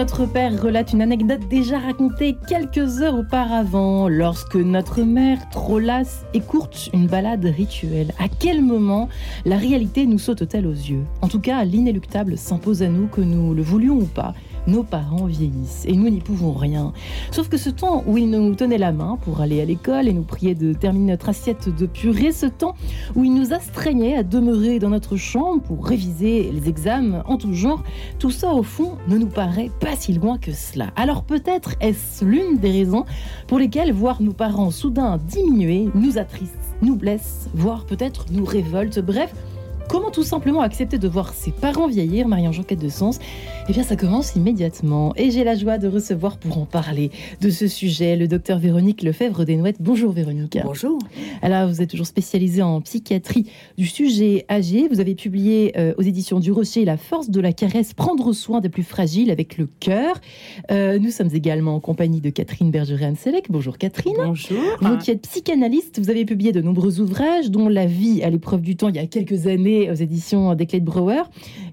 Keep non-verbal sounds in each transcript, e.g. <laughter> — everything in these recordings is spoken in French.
notre père relate une anecdote déjà racontée quelques heures auparavant, lorsque notre mère, trop lasse, écourte une balade rituelle. À quel moment la réalité nous saute-t-elle aux yeux? En tout cas, l'inéluctable s'impose à nous, que nous le voulions ou pas nos parents vieillissent et nous n'y pouvons rien. Sauf que ce temps où ils nous tenaient la main pour aller à l'école et nous priaient de terminer notre assiette de purée, ce temps où ils nous astreignaient à demeurer dans notre chambre pour réviser les examens en tout genre, tout ça au fond ne nous paraît pas si loin que cela. Alors peut-être est-ce l'une des raisons pour lesquelles voir nos parents soudain diminuer nous attriste, nous blesse, voire peut-être nous révolte. Bref, Comment tout simplement accepter de voir ses parents vieillir, Marie-Ange de Sens? Eh bien, ça commence immédiatement. Et j'ai la joie de recevoir pour en parler de ce sujet le docteur Véronique Lefebvre Desnouettes. Bonjour Véronique. Bonjour. Alors, vous êtes toujours spécialisée en psychiatrie du sujet âgé. Vous avez publié euh, aux éditions du Rocher La force de la caresse, prendre soin des plus fragiles avec le cœur. Euh, nous sommes également en compagnie de Catherine Bergeret-Selec. Bonjour Catherine. Bonjour. Vous qui êtes psychanalyste, vous avez publié de nombreux ouvrages, dont La vie à l'épreuve du temps il y a quelques années aux éditions des Clés de Brouwer.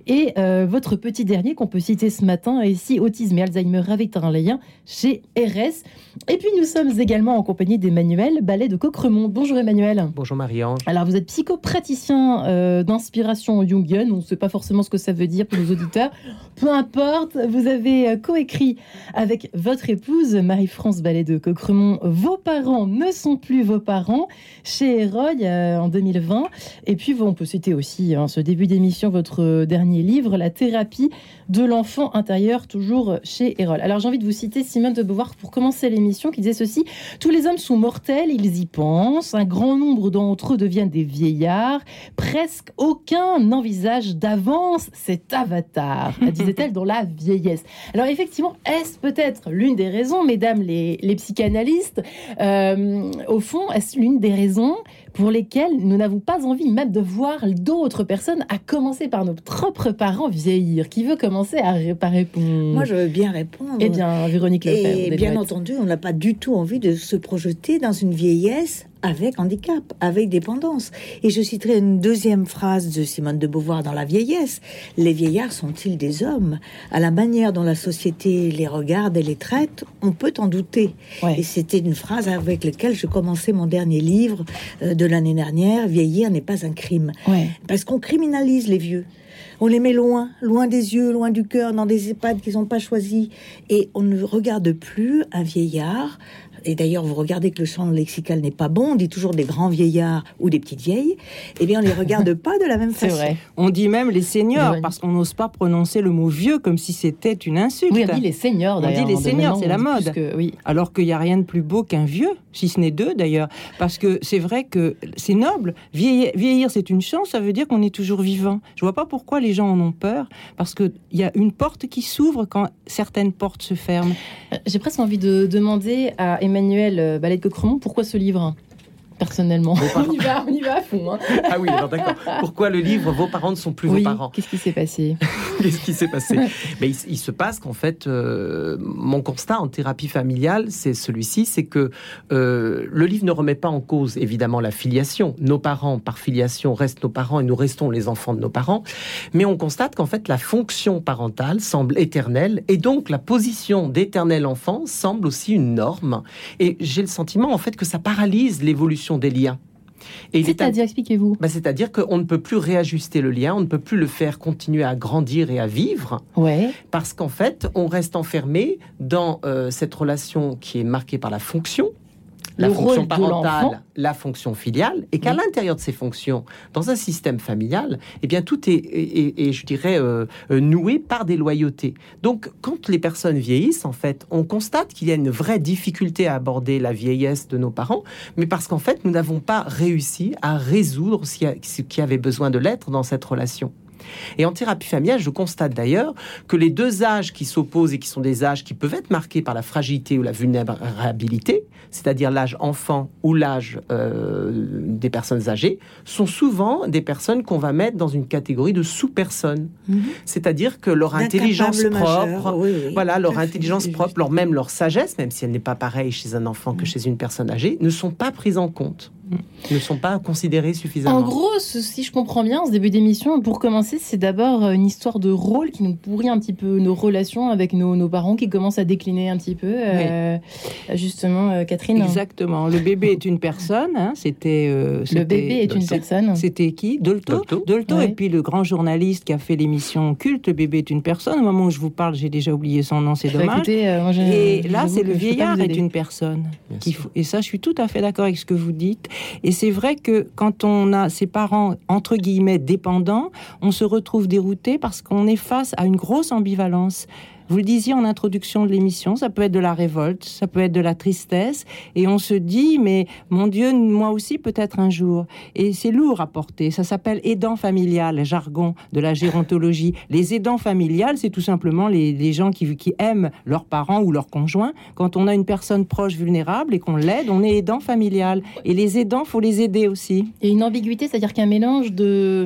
Et euh, votre petit dernier qu'on peut citer ce matin est ici Autisme et Alzheimer avec un lien chez RS. Et puis nous sommes également en compagnie d'Emmanuel Ballet de Coqueremont. Bonjour Emmanuel. Bonjour Marie-Ange. Alors vous êtes psychopraticien euh, d'inspiration jungienne. On ne sait pas forcément ce que ça veut dire pour nos auditeurs. Peu importe, vous avez euh, coécrit avec votre épouse Marie-France Ballet de Coqueremont Vos parents ne sont plus vos parents chez Roy en 2020. Et puis on peut citer aussi hein, ce début d'émission votre dernier livre, La thérapie de l'enfant intérieur, toujours chez Erol. Alors j'ai envie de vous citer Simone de Beauvoir pour commencer l'émission qui disait ceci Tous les hommes sont mortels, ils y pensent, un grand nombre d'entre eux deviennent des vieillards, presque aucun n'envisage d'avance cet avatar, <laughs> disait-elle dans la vieillesse. Alors effectivement, est-ce peut-être l'une des raisons, mesdames les, psychanalystes, euh, au fond, est-ce l'une des raisons pour lesquelles nous n'avons pas envie même de voir d'autres personnes, à commencer par nos propres parents vieillir Qui veut commencer à, répondre? Moi, je veux bien répondre. Eh bien, Véronique Lefebvre. Et bien entendu, on n'a pas du tout envie de se projeter dans une vieillesse avec handicap, avec dépendance. Et je citerai une deuxième phrase de Simone de Beauvoir dans La vieillesse. Les vieillards sont-ils des hommes? À la manière dont la société les regarde et les traite, on peut en douter. Et c'était une phrase avec laquelle je commençais mon dernier livre euh, de l'année dernière, Vieillir n'est pas un crime. Parce qu'on criminalise les vieux. On les met loin, loin des yeux, loin du cœur, dans des EHPAD qu'ils n'ont pas choisis. Et on ne regarde plus un vieillard et d'ailleurs vous regardez que le champ lexical n'est pas bon, on dit toujours des grands vieillards ou des petites vieilles, eh bien on les regarde <laughs> pas de la même façon. Vrai. On dit même les seniors parce qu'on n'ose pas prononcer le mot vieux comme si c'était une insulte. Oui, on dit les seniors On dit les seniors, c'est la mode. oui. Alors qu'il n'y a rien de plus beau qu'un vieux, si ce n'est deux d'ailleurs, parce que c'est vrai que c'est noble. Vieillir, vieillir c'est une chance, ça veut dire qu'on est toujours vivant. Je vois pas pourquoi les gens en ont peur, parce qu'il y a une porte qui s'ouvre quand certaines portes se ferment. Euh, j'ai presque envie de demander à Emmanuel euh, Ballet de Coqueremont, pourquoi ce livre? Personnellement. On y va, on y va à fond. Hein. Ah oui, d'accord. Pourquoi le livre Vos parents ne sont plus vos parents Qu'est-ce qui s'est passé <laughs> Qu'est-ce qui s'est passé Mais il, se passe qu'en fait, euh, mon constat en thérapie familiale, c'est celui-ci, c'est que euh, le livre ne remet pas en cause évidemment la filiation. Nos parents, par filiation, restent nos parents et nous restons les enfants de nos parents. Mais on constate qu'en fait, la fonction parentale semble éternelle et donc la position d'éternel enfant semble aussi une norme. Et j'ai le sentiment en fait que ça paralyse l'évolution des liens. C'est-à-dire, expliquez-vous bah, C'est-à-dire qu'on ne peut plus réajuster le lien, on ne peut plus le faire continuer à grandir et à vivre, ouais. parce qu'en fait, on reste enfermé dans euh, cette relation qui est marquée par la fonction, la fonction parentale, la fonction filiale, et qu'à l'intérieur de ces fonctions, dans un système familial, eh bien tout est, et je dirais, euh, euh, noué par des loyautés. Donc, quand les personnes vieillissent, en fait, on constate qu'il y a une vraie difficulté à aborder la vieillesse de nos parents, mais parce qu'en fait, nous n'avons pas réussi à résoudre ce qui avait besoin de l'être dans cette relation. Et en thérapie familiale, je constate d'ailleurs que les deux âges qui s'opposent et qui sont des âges qui peuvent être marqués par la fragilité ou la vulnérabilité, c'est-à-dire l'âge enfant ou l'âge euh, des personnes âgées, sont souvent des personnes qu'on va mettre dans une catégorie de sous-personnes. Mhm. C'est-à-dire que leur intelligence propre, voilà, leur intelligence propre, leur même leur sagesse, même si elle n'est pas pareille chez un enfant que mhm. chez une personne âgée, ne sont pas prises en compte. Ne sont pas considérés suffisamment. En gros, si je comprends bien, ce début d'émission, pour commencer, c'est d'abord une histoire de rôle qui nous pourrit un petit peu nos relations avec nos, parents, qui commencent à décliner un petit peu. Euh, justement, euh, Catherine Exactement. Le bébé est une personne. Hein, c'était, euh, Le bébé est une personne. C'était qui? Dolto? Dolto, et puis le grand journaliste qui a fait l'émission Culte, Le bébé est une personne. Au moment où je vous parle, j'ai déjà oublié son nom, c'est dommage. et là, c'est le vieillard est une personne. Et ça, je suis tout à fait d'accord avec ce que vous dites. Et c'est vrai que quand on a ses parents, entre guillemets, dépendants, on se retrouve dérouté parce qu'on est face à une grosse ambivalence. Vous le disiez en introduction de l'émission, ça peut être de la révolte, ça peut être de la tristesse, et on se dit, mais mon Dieu, moi aussi peut-être un jour. Et c'est lourd à porter. Ça s'appelle aidant familial, jargon de la gérontologie. <laughs> Les aidants familiales, c'est tout simplement les, gens qui, qui aiment leurs parents ou leurs conjoints. Quand on a une personne proche vulnérable et qu'on l'aide, on est aidant familial. Et les aidants, faut les aider aussi. Et une ambiguïté, c'est-à-dire qu'un mélange de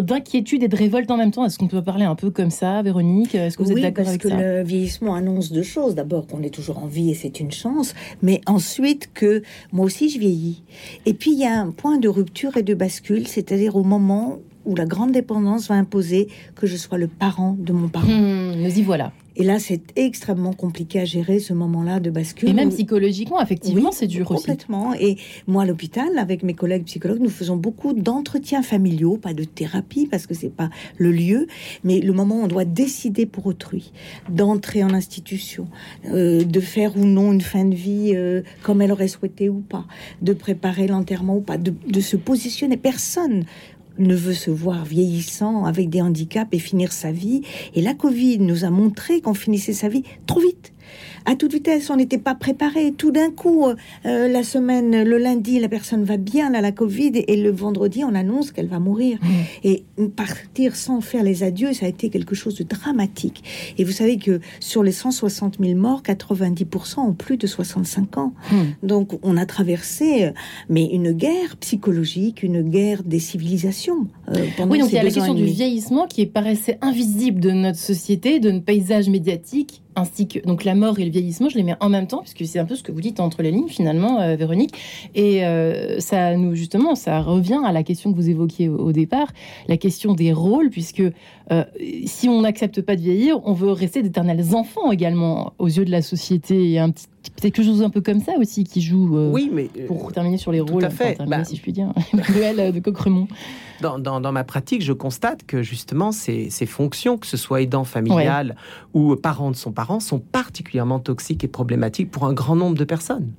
d'inquiétude et de révolte en même temps. Est-ce qu'on peut parler un peu comme ça, Véronique? Est-ce que vous êtes d'accord avec le vieillissement annonce deux choses. D'abord qu'on est toujours en vie et c'est une chance, mais ensuite que moi aussi je vieillis. Et puis il y a un point de rupture et de bascule, c'est-à-dire au moment où la grande dépendance va imposer que je sois le parent de mon parent. Mmh, nous y voilà. Et là, c'est extrêmement compliqué à gérer ce moment-là de bascule. Et même psychologiquement, effectivement, c'est dur complètement. Et moi, à l'hôpital, avec mes collègues psychologues, nous faisons beaucoup d'entretiens familiaux, pas de thérapie parce que c'est pas le lieu, mais le moment où on doit décider pour autrui, d'entrer en institution, euh, de faire ou non une fin de vie euh, comme elle aurait souhaité ou pas, de préparer l'enterrement ou pas, de, de se positionner. Personne ne veut se voir vieillissant avec des handicaps et finir sa vie. Et la Covid nous a montré qu'on finissait sa vie trop vite à toute vitesse. On n'était pas préparé. Tout d'un coup, euh, euh, la semaine, le lundi, la personne va bien à la Covid et, le vendredi, on annonce qu'elle va mourir. Mmh. Et partir sans faire les adieux, ça a été quelque chose de dramatique. Et vous savez que sur les 160 000 morts, 90% ont plus de 65 ans. Mmh. Donc on a traversé, euh, mais une guerre psychologique, une guerre des civilisations. oui, donc il y a la question du vieillissement qui paraissait invisible de notre société, de notre paysage médiatique ainsi que donc la mort et le vieillissement, je les mets en même temps puisque c'est un peu ce que vous dites entre les lignes finalement, euh, Véronique. Et euh, ça nous justement, ça revient à la question que vous évoquiez au, départ, la question des rôles, puisque euh, si on n'accepte pas de vieillir, on veut rester d'éternels enfants également aux yeux de la société. Il y a un petit peut-être quelque chose un peu comme ça aussi qui joue. oui, mais pour terminer sur les rôles, à fait. Bah, si je puis dire, <laughs> duel de Coqueremont dans, ma pratique, je constate que justement ces, fonctions, que ce soit aidant familial ou parent de son parent, sont particulièrement toxiques et problématiques pour un grand nombre de personnes.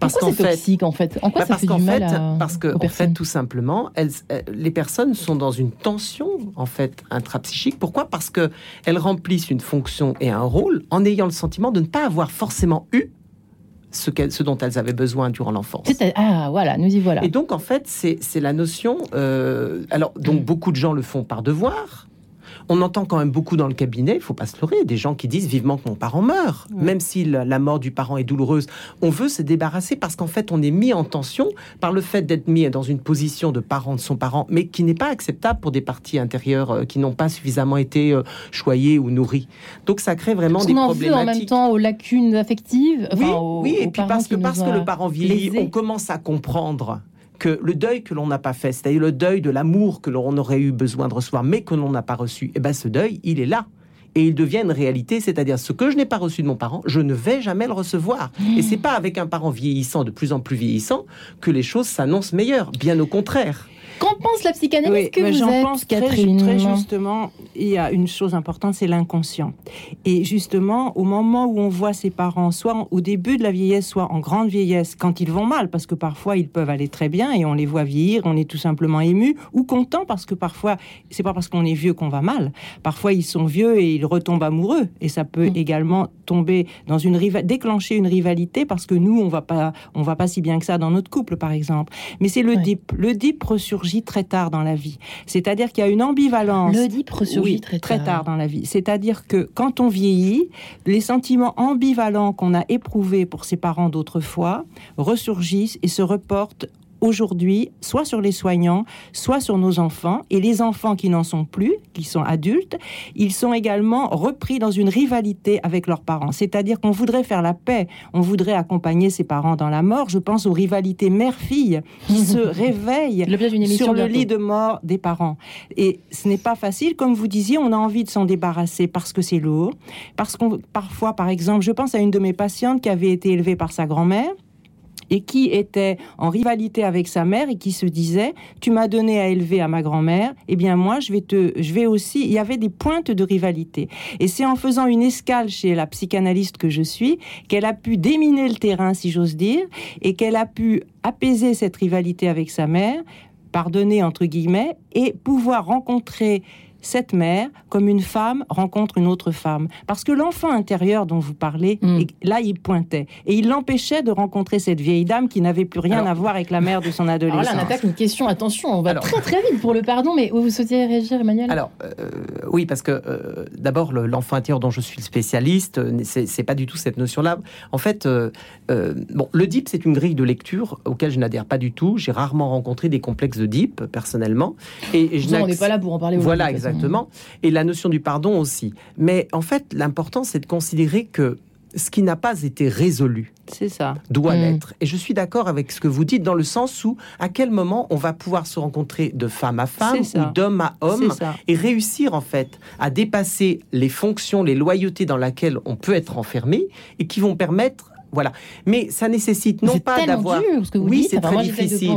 Parce qu'en fait, toxique en fait? En quoi bah, ça fait du mal à, Parce que en fait, tout simplement, elles, les personnes sont dans une tension en fait intrapsychique. Pourquoi? Parce que elles remplissent une fonction et un rôle en ayant le sentiment de ne pas avoir forcément eu ce, ce, dont elles avaient besoin durant l'enfance. Ah, voilà, nous y voilà. Et donc, en fait, c'est la notion. Euh, alors, donc, beaucoup de gens le font par devoir. On entend quand même beaucoup dans le cabinet, il faut pas se leurrer, des gens qui disent vivement que mon parent meurt. Même si la mort du parent est douloureuse, on veut se débarrasser parce qu'en fait, on est mis en tension par le fait d'être mis dans une position de parent de son parent, mais qui n'est pas acceptable pour des parties intérieures euh, qui n'ont pas suffisamment été euh, choyées ou nourries. Donc ça crée vraiment des problématiques. en même temps aux lacunes affectives. oui, oui, et puis parce que parce que le parent vieillit, on commence à comprendre que le deuil que l'on n'a pas fait, c'est-à-dire le deuil de l'amour que l'on aurait eu besoin de recevoir, mais que l'on n'a pas reçu, et eh ben ce deuil, il est là. Et il devient une réalité, c'est-à-dire ce que je n'ai pas reçu de mon parent, je ne vais jamais le recevoir. Et c'est pas avec un parent vieillissant, de plus en plus vieillissant, que les choses s'annoncent meilleures. Bien au contraire. Qu'en pense la psychanalyse que vous êtes, pense Catherine très, justement, il y a une chose importante, c'est l'inconscient. Et justement, au moment où on voit ses parents, soit au début de la vieillesse, soit en grande vieillesse, quand ils vont mal, parce que parfois ils peuvent aller très bien et on les voit vieillir, on est tout simplement ému ou content parce que parfois c'est pas parce qu'on est vieux qu'on va mal. Parfois ils sont vieux et ils retombent amoureux et ça peut mm. également tomber dans une déclencher une rivalité parce que nous on va pas on va pas si bien que ça dans notre couple par exemple. Mais c'est le dip. Le dip ressurgit très tard dans la vie. C'est-à-dire qu'il y a une ambivalence. Le dip ressurgit très, tard. très tard dans la vie. C'est-à-dire que quand on vieillit, les sentiments ambivalents qu'on a éprouvés pour ses parents d'autrefois ressurgissent et se reportent aujourd'hui soit sur les soignants, soit sur nos enfants. Et les enfants qui n'en sont plus, qui sont adultes, ils sont également repris dans une rivalité avec leurs parents. C'est-à-dire qu'on voudrait faire la paix, on voudrait accompagner ses parents dans la mort. Je pense aux rivalités mère-fille qui se <laughs> réveillent sur le lit de mort des parents. Et ce n'est pas facile, comme vous disiez, on a envie de s'en débarrasser parce que c'est lourd, parce qu'on parfois, par exemple, je pense à une de mes patientes qui avait été élevée par sa grand-mère et qui était en rivalité avec sa mère et qui se disait tu m'as donné à élever à ma grand-mère eh bien moi je vais te je vais aussi il y avait des pointes de rivalité. Et c'est en faisant une escale chez la psychanalyste que je suis qu'elle a pu déminer le terrain si j'ose dire et qu'elle a pu apaiser cette rivalité avec sa mère pardonner entre guillemets et pouvoir rencontrer cette mère comme une femme rencontre une autre femme. Parce que l'enfant intérieur dont vous parlez, mm. là, il pointait. Et il l'empêchait de rencontrer cette vieille dame qui n'avait plus rien à voir avec la mère de son adolescence. Alors là, on attaque une question. Attention, on va très très vite pour le pardon, mais vous souhaitiez réagir, Emmanuel? Alors, euh, oui, parce que euh, d'abord, l'enfant intérieur dont je suis le spécialiste, euh, c'est pas du tout cette notion-là. En fait, bon, le DIP, c'est une grille de lecture auquel je n'adhère pas du tout. J'ai rarement rencontré des complexes de DIP, personnellement. Et, je on n'est pas là pour en parler. Voilà, exactement. Exactement. Et la notion du pardon aussi. Mais en fait, l'important, c'est de considérer que ce qui n'a pas été résolu c'est ça. doit mm. l'être. Et je suis d'accord avec ce que vous dites dans le sens où à quel moment on va pouvoir se rencontrer de femme à femme ou d'homme à homme et réussir en fait à dépasser les fonctions, les loyautés dans lesquelles on peut être enfermé et qui vont permettre voilà. Mais ça nécessite non pas d'avoir. Oui, c'est très difficile.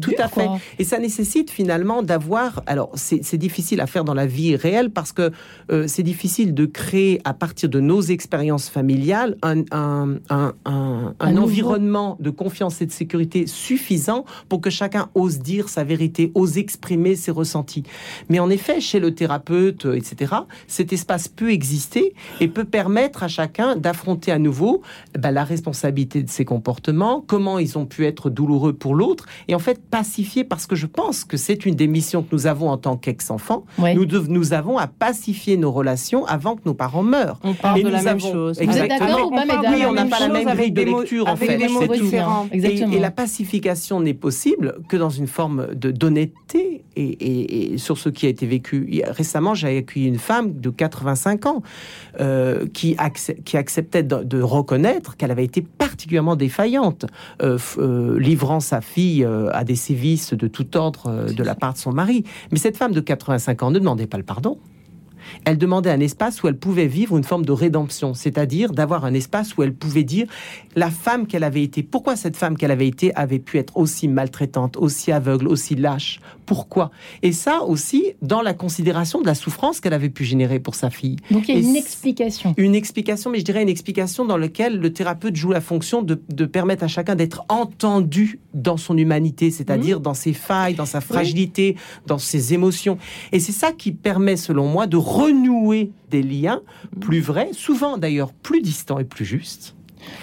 Tout à fait. Et ça nécessite finalement d'avoir. Alors, c'est difficile à faire dans la vie réelle parce que euh, c'est difficile de créer à partir de nos expériences familiales un, un, un, un environnement de confiance et de sécurité suffisant pour que chacun ose dire sa vérité, ose exprimer ses ressentis. Mais en effet, chez le thérapeute, euh, etc., cet espace peut exister et peut permettre à chacun d'affronter à nouveau bah, la responsabilité de ses comportements, comment ils ont pu être douloureux pour l'autre, et en fait pacifier, parce que je pense que c'est une des missions que nous avons en tant qu'ex-enfants. Nous, nous avons à pacifier nos relations avant que nos parents meurent. On parle de la même chose. Exactement. Oui, on n'a pas la même grille de lecture, en fait. Et, la pacification n'est possible que dans une forme de d'honnêteté et, sur ce qui a été vécu. Récemment, j'ai accueilli une femme de 85 ans euh, qui, qui acceptait de, de reconnaître qu'elle avait été particulièrement défaillante, euh, euh, livrant sa fille euh, à des sévices de tout ordre de la part de son mari. Mais cette femme de 85 ans ne demandait pas le pardon elle demandait un espace où elle pouvait vivre une forme de rédemption, c'est-à-dire d'avoir un espace où elle pouvait dire la femme qu'elle avait été. Pourquoi cette femme qu'elle avait été avait pu être aussi maltraitante, aussi aveugle, aussi lâche? Pourquoi? Et ça aussi dans la considération de la souffrance qu'elle avait pu générer pour sa fille. Donc il y a une explication. Une explication, mais je dirais une explication dans laquelle le thérapeute joue la fonction de, permettre à chacun d'être entendu dans son humanité, c'est-à-dire mmh. dans ses failles, dans sa fragilité, dans ses émotions. Et c'est ça qui permet, selon moi, de renouer des liens plus vrais, souvent d'ailleurs plus distants et plus justes.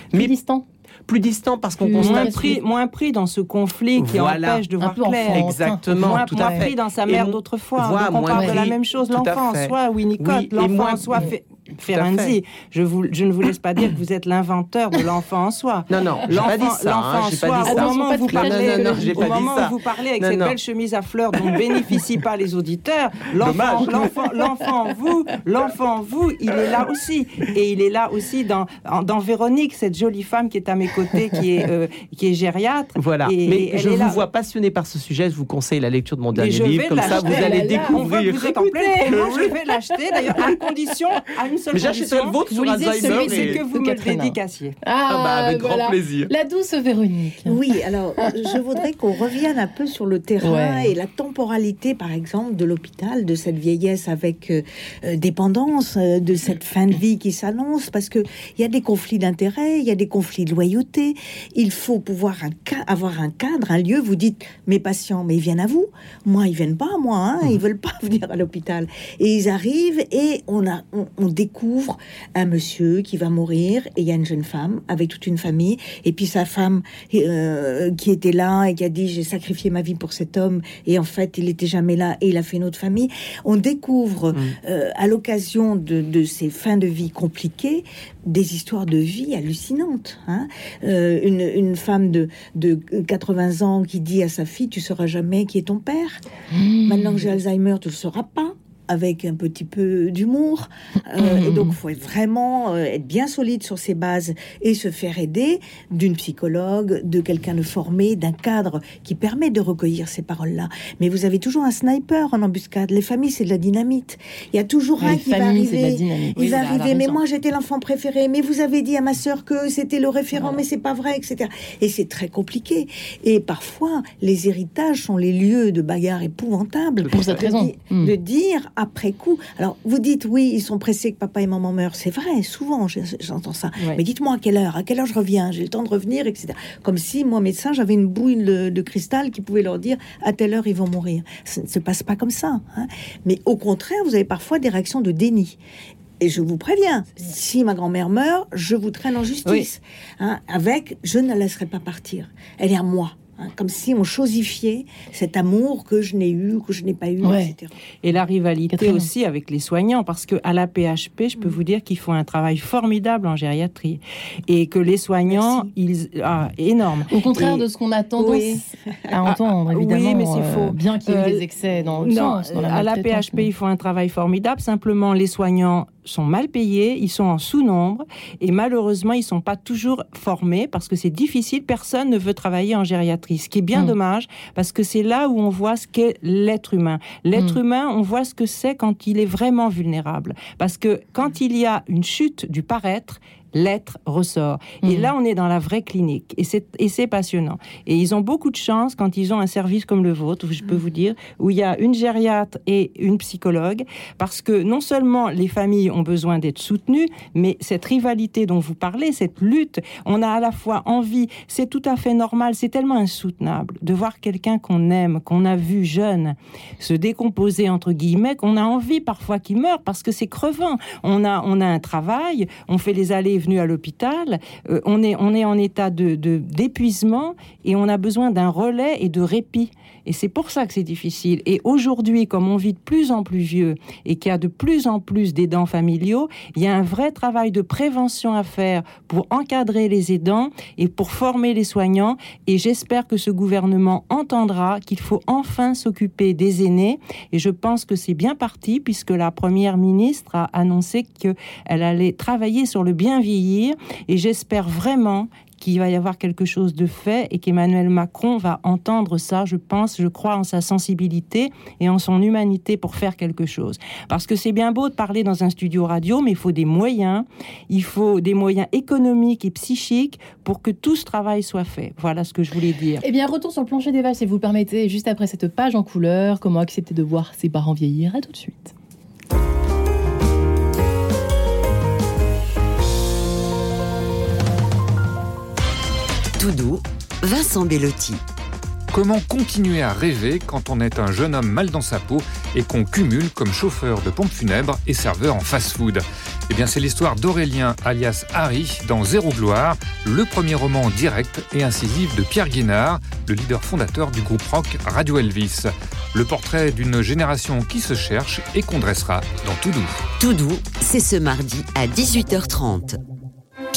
Plus mais distants plus distants parce qu'on constate moins pris, moins pris dans ce conflit qui empêche de voir clair. Exactement, moins, tout à fait. pris dans sa mère d'autrefois. on parle de la même chose. L'enfant soit Winnicott, l'enfant soit fait Ferenczi, je, vous, je ne vous laisse pas dire que vous êtes l'inventeur de l'enfant en soi. Non, non, l'enfant hein, en soi, au moment où vous parlez, au moment où vous parlez avec cette belle chemise à fleurs dont ne bénéficient pas les auditeurs, l'enfant, l'enfant, vous, l'enfant vous, il est là aussi, et il est là aussi dans dans Véronique, cette jolie femme qui est à mes côtés, qui est euh, qui est gériatre. Voilà. mais je vous vois passionné par ce sujet. Je vous conseille la lecture de mon dernier livre, comme ça vous allez découvrir. Vous en pleine Je vais l'acheter d'ailleurs à condition à une mais j'achèterai le vôtre sur Alzheimer. C'est que vous me dédicaciez. Ah, ah, bah, avec grand plaisir. La douce Véronique. Oui, alors je voudrais qu'on revienne un peu sur le terrain et la temporalité, par exemple, de l'hôpital, de cette vieillesse avec euh, euh, dépendance, euh, de cette fin de vie qui s'annonce, parce que il y a des conflits d'intérêts, il y a des conflits de loyauté. Il faut pouvoir avoir un cadre, un lieu. Vous dites, mes patients, mais ils viennent à vous. Moi, ils viennent pas, moi. Hein, Ils veulent pas <laughs> venir à l'hôpital. Et ils arrivent et on a, on, on découvre découvre un monsieur qui va mourir et il y a une jeune femme avec toute une famille et puis sa femme euh, qui était là et qui a dit j'ai sacrifié ma vie pour cet homme et en fait il était jamais là et il a fait une autre famille. On découvre mm. euh, à l'occasion de, de, ces fins de vie compliquées des histoires de vie hallucinantes. Hein. Euh, une, une, femme de, de 80 ans qui dit à sa fille tu sauras jamais qui est ton père. Mm. Maintenant que j'ai Alzheimer tu le sauras pas avec un petit peu d'humour. Euh, et donc, il faut vraiment euh, être bien solide sur ses bases et se faire aider d'une psychologue, de quelqu'un de formé, d'un cadre qui permet de recueillir ces paroles-là. Mais vous avez toujours un sniper en embuscade. Les familles, c'est de la dynamite. Il y a toujours un qui va arriver. Il va arriver. Mais moi, j'étais l'enfant préféré. Mais vous avez dit à ma sœur que c'était le référent, mais c'est pas vrai, etc. Et c'est très compliqué. Et parfois, les héritages sont les lieux de bagarres épouvantables. Pour cette raison. De dire après coup. Alors, vous dites, oui, ils sont pressés que papa et maman meurent. C'est vrai, souvent, j'entends ça. Mais dites-moi à quelle heure, à quelle heure je reviens, j'ai le temps de revenir, etc. Comme si, moi, médecin, j'avais une bouille de, cristal qui pouvait leur dire, à telle heure, ils vont mourir. Ça ne se passe pas comme ça. Hein. Mais au contraire, vous avez parfois des réactions de déni. Et je vous préviens, si ma grand-mère meurt, je vous traîne en justice. Hein, avec, je ne la laisserai pas partir. Elle est à moi. Hein, comme si on chosifiait cet amour que je n'ai eu, que je n'ai pas eu, etc. Et la rivalité aussi avec les soignants, parce que à la PHP, je peux mm. vous dire qu'ils font un travail formidable en gériatrie et que les soignants, ils, ah, énorme. Au contraire de ce qu'on attend <laughs> à entendre, évidemment. Oui, mais c'est euh, faux. bien qu'il y ait des euh, excès dans le sens. à la PHP, ils font un travail formidable. Simplement, les soignants sont mal payés, ils sont en sous-nombre et malheureusement, ils sont pas toujours formés parce que c'est difficile. Personne ne veut travailler en gériatrie, ce qui est bien hmm. dommage parce que c'est là où on voit ce qu'est l'être humain. L'être hmm. humain, on voit ce que c'est quand il est vraiment vulnérable. Parce que quand il y a une chute du paraître, l'être ressort. Et mhm. là, on est dans la vraie clinique. Et c'est passionnant. Et ils ont beaucoup de chance quand ils ont un service comme le vôtre, je peux vous dire, où il y a une gériatre et une psychologue, parce que non seulement les familles ont besoin d'être soutenues, mais cette rivalité dont vous parlez, cette lutte, on a à la fois envie, c'est tout à fait normal, c'est tellement insoutenable de voir quelqu'un qu'on aime, qu'on a vu jeune, se décomposer, entre guillemets, qu'on a envie parfois qu'il meure, parce que c'est crevant. On a, on a un travail, on fait les allées à l'hôpital, euh, on, est, on est en état de, d'épuisement et on a besoin d'un relais et de répit. Et c'est pour ça que c'est difficile. Et aujourd'hui, comme on vit de plus en plus vieux et qu'il y a de plus en plus d'aidants familiaux, il y a un vrai travail de prévention à faire pour encadrer les aidants et pour former les soignants. Et j'espère que ce gouvernement entendra qu'il faut enfin s'occuper des aînés. Et je pense que c'est bien parti puisque la première ministre a annoncé qu'elle allait travailler sur le bien vieillir. Et j'espère vraiment qu'il va y avoir quelque chose de fait et qu'Emmanuel Macron va entendre ça, je pense, je crois en sa sensibilité et en son humanité pour faire quelque chose. Parce que c'est bien beau de parler dans un studio radio, mais il faut des moyens, il faut des moyens économiques et psychiques pour que tout ce travail soit fait. Voilà ce que je voulais dire. Eh bien, retour sur le plancher des vaches, si vous permettez, juste après cette page en couleur, comment accepter de voir ses parents vieillir? À tout de suite. Tout doux, Vincent Bellotti. Comment continuer à rêver quand on est un jeune homme mal dans sa peau et qu'on cumule comme chauffeur de pompe funèbre et serveur en fast-food? Eh bien, c'est l'histoire d'Aurélien, alias Harry, dans Zéro Gloire, le premier roman direct et incisif de Pierre Guénard, le leader fondateur du groupe rock Radio Elvis. Le portrait d'une génération qui se cherche et qu'on dressera dans Tout Doux. Tout Doux, c'est ce mardi à 18h30.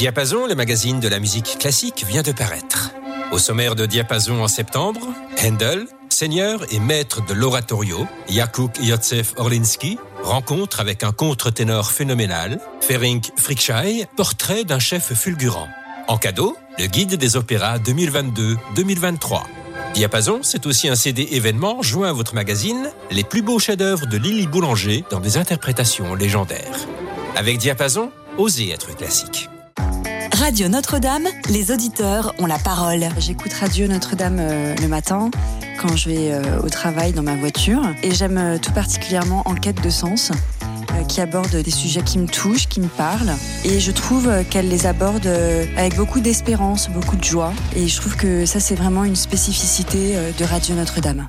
Diapason, le magazine de la musique classique, vient de paraître. Au sommaire de Diapason en septembre, Handel, seigneur et maître de l'oratorio, Jakub Józef Orlinski, rencontre avec un contre-ténor phénoménal, Ferenc Frickschei, portrait d'un chef fulgurant. En cadeau, le guide des opéras 2022-2023. Diapason, c'est aussi un CD événement joint à votre magazine, les plus beaux chefs-d'œuvre de Lily Boulanger dans des interprétations légendaires. Avec Diapason, osez être classique. Radio Notre-Dame, les auditeurs ont la parole. J'écoute Radio Notre-Dame euh, le matin quand je vais euh, au travail dans ma voiture et j'aime euh, tout particulièrement En quête de sens qui aborde des sujets qui me touchent, qui me parlent. Et je trouve qu'elle les aborde avec beaucoup d'espérance, beaucoup de joie. Et je trouve que ça, c'est vraiment une spécificité de Radio Notre-Dame.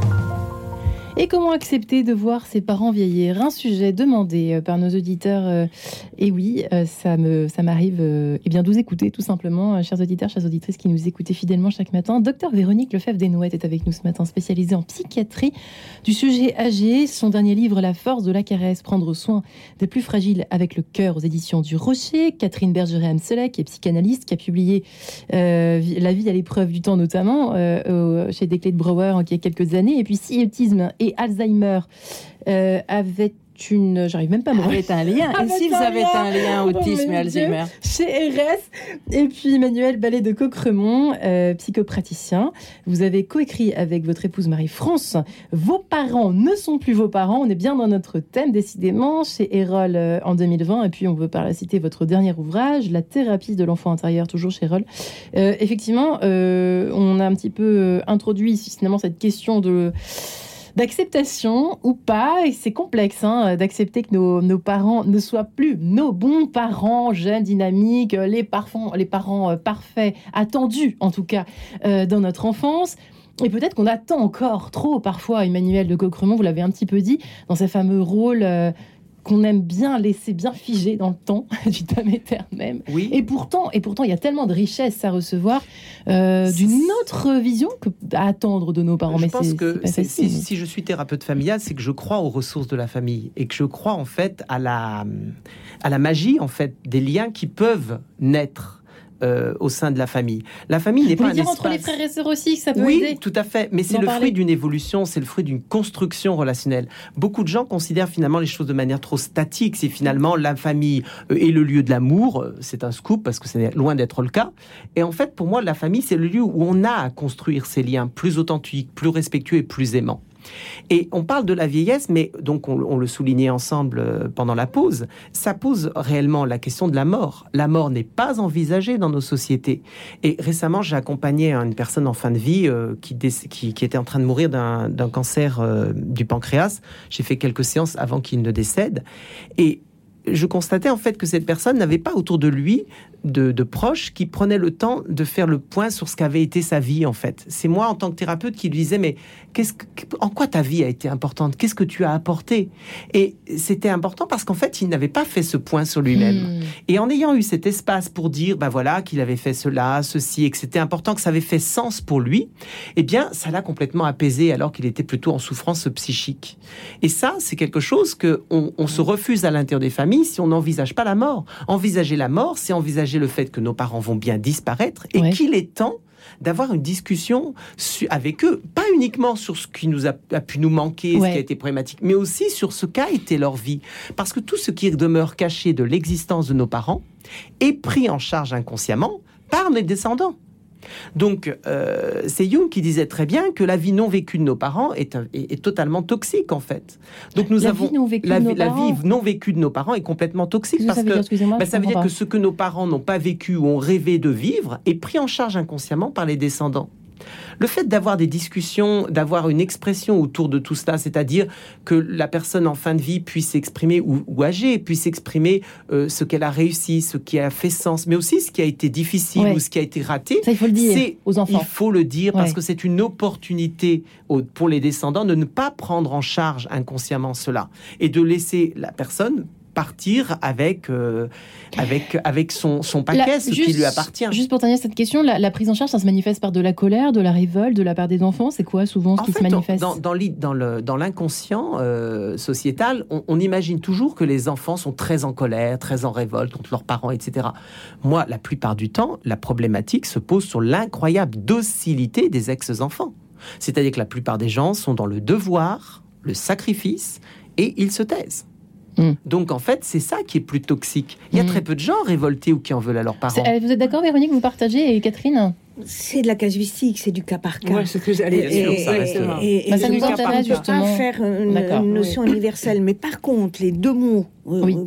Et comment accepter de voir ses parents vieillir? Un sujet demandé euh, par nos auditeurs. Euh, et oui, euh, ça me, ça m'arrive. Eh bien, de vous écouter tout simplement, chers auditeurs, chères auditrices qui nous écoutez fidèlement chaque matin. Docteur Véronique Lefebvre-Desnouettes est avec nous ce matin, spécialisée en psychiatrie du sujet âgé. Son dernier livre, La force de la caresse, prendre soin des plus fragiles avec le cœur aux éditions du Rocher. Catherine Bergeret-Amselec, qui est psychanalyste, qui a publié La vie à l'épreuve du temps, notamment chez Desclés de Brouwer il y a quelques années. Et puis, si autisme et Alzheimer euh, avait une. J'arrive même pas à me remettre un lien. <laughs> Et si vous avez un lien autisme et Alzheimer Chez RS. Et puis Emmanuel Ballet de Coqueremont, euh, psychopraticien. Vous avez coécrit avec votre épouse Marie-France Vos parents ne sont plus vos parents. On est bien dans notre thème, décidément, chez Erol euh, en 2020. Et puis on veut par la citer votre dernier ouvrage, La thérapie de l'enfant intérieur, toujours chez Erol. effectivement, on a un petit peu introduit finalement cette question de d'acceptation ou pas. Et c'est complexe hein, d'accepter que nos, parents ne soient plus nos bons parents, jeunes, dynamiques, les, parfums, les parents euh, parfaits, attendus en tout cas euh, dans notre enfance. Et peut-être qu'on attend encore trop parfois Emmanuel de Coqueremont, vous l'avez un petit peu dit, dans ses fameux rôles euh, qu'on aime bien laisser bien figé dans le temps <laughs> du tam même. Oui. Et pourtant, et pourtant, il y a tellement de richesses à recevoir euh, d'une autre vision que à attendre de nos parents. Je pense que si, je suis thérapeute familial, c'est que je crois aux ressources de la famille et que je crois en fait à la à la magie en fait des liens qui peuvent naître euh, au sein de la famille. La famille n'est pas un dire entre les frères et sœurs aussi que ça peut oui, tout à fait. Mais c'est le fruit d'une évolution, c'est le fruit d'une construction relationnelle. Beaucoup de gens considèrent finalement les choses de manière trop statique. C'est finalement la famille euh, est le lieu de l'amour. Euh, c'est un scoop parce que c'est loin d'être le cas. Et en fait, pour moi, la famille, c'est le lieu où on a à construire ces liens plus authentiques, plus respectueux et plus aimants. Et on parle de la vieillesse, mais donc on, le soulignait ensemble euh, pendant la pause, ça pose réellement la question de la mort. La mort n'est pas envisagée dans nos sociétés. Et récemment, j'ai accompagné une personne en fin de vie euh, qui, qui, était en train de mourir d'un cancer euh, du pancréas. J'ai fait quelques séances avant qu'il ne décède. Et je constatais en fait que cette personne n'avait pas autour de lui de, proches qui prenaient le temps de faire le point sur ce qu'avait été sa vie en fait. C'est moi en tant que thérapeute qui lui disais mais qu'est-ce en quoi ta vie a été importante? Qu'est-ce que tu as apporté? Et c'était important parce qu'en fait il n'avait pas fait ce point sur lui-même. Hmm. Et en ayant eu cet espace pour dire bah voilà qu'il avait fait cela, ceci et que c'était important que ça avait fait sens pour lui, eh bien ça l'a complètement apaisé alors qu'il était plutôt en souffrance psychique. Et ça c'est quelque chose que on, on se refuse à l'intérieur des familles si on n'envisage pas la mort. Envisager la mort, c'est envisager le fait que nos parents vont bien disparaître et qu'il est temps d'avoir une discussion avec eux, pas uniquement sur ce qui nous a, pu nous manquer, ce qui a été problématique, mais aussi sur ce qu'a été leur vie. Parce que tout ce qui demeure caché de l'existence de nos parents est pris en charge inconsciemment par nos descendants. Donc, euh, c'est Jung qui disait très bien que la vie non vécue de nos parents est, est, totalement toxique, en fait. Donc, nous avons la, vie non vécue de nos parents est complètement toxique parce que bah, ça veut dire que ce que nos parents n'ont pas vécu ou ont rêvé de vivre est pris en charge inconsciemment par les descendants. Le fait d'avoir des discussions, d'avoir une expression autour de tout cela, c'est-à-dire que la personne en fin de vie puisse s'exprimer, ou, âgée, puisse exprimer euh, ce qu'elle a réussi, ce qui a fait sens, mais aussi ce qui a été difficile ou ce qui a été raté. Ça, il faut le dire aux enfants. Il faut le dire parce que c'est une opportunité pour les descendants de ne pas prendre en charge inconsciemment cela et de laisser la personne partir avec, euh, avec, avec son, son paquet, ce qui lui appartient. Juste pour terminer cette question, la, prise en charge, ça se manifeste par de la colère, de la révolte, de la part des enfants? C'est quoi souvent ce qui se manifeste? Dans, dans l'inconscient euh, sociétal, on, imagine toujours que les enfants sont très en colère, très en révolte contre leurs parents, etc. Moi, la plupart du temps, la problématique se pose sur l'incroyable docilité des ex-enfants. C'est-à-dire que la plupart des gens sont dans le devoir, le sacrifice, et ils se taisent. Mm. Donc en fait, c'est ça qui est plus toxique. Il y a mm. très peu de gens révoltés ou qui en veulent à leurs parents. Euh, vous êtes d'accord, Véronique Vous partagez et Catherine c'est de la casuistique, c'est du cas par cas. Ouais, c'est que j'allais dire. Ça, et, et, bah, ça nous intéresse justement. faire une, notion universelle. Mais par contre, les deux mots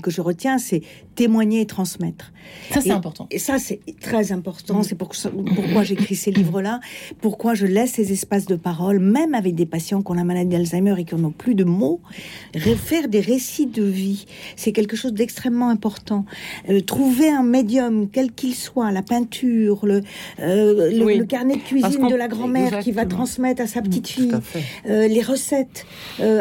que je retiens, c'est témoigner et transmettre. Ça, c'est important. Et ça, c'est très important. C'est pour, pourquoi j'écris ces livres-là, pourquoi je laisse ces espaces de parole, même avec des patients qui ont la maladie d'Alzheimer et qui n'ont plus de mots, faire des récits de vie. C'est quelque chose d'extrêmement important. Euh, trouver un médium, quel qu'il soit, la peinture, le, euh, le, carnet de cuisine de la grand-mère qui va transmettre à sa mm, petite fille, euh, les recettes,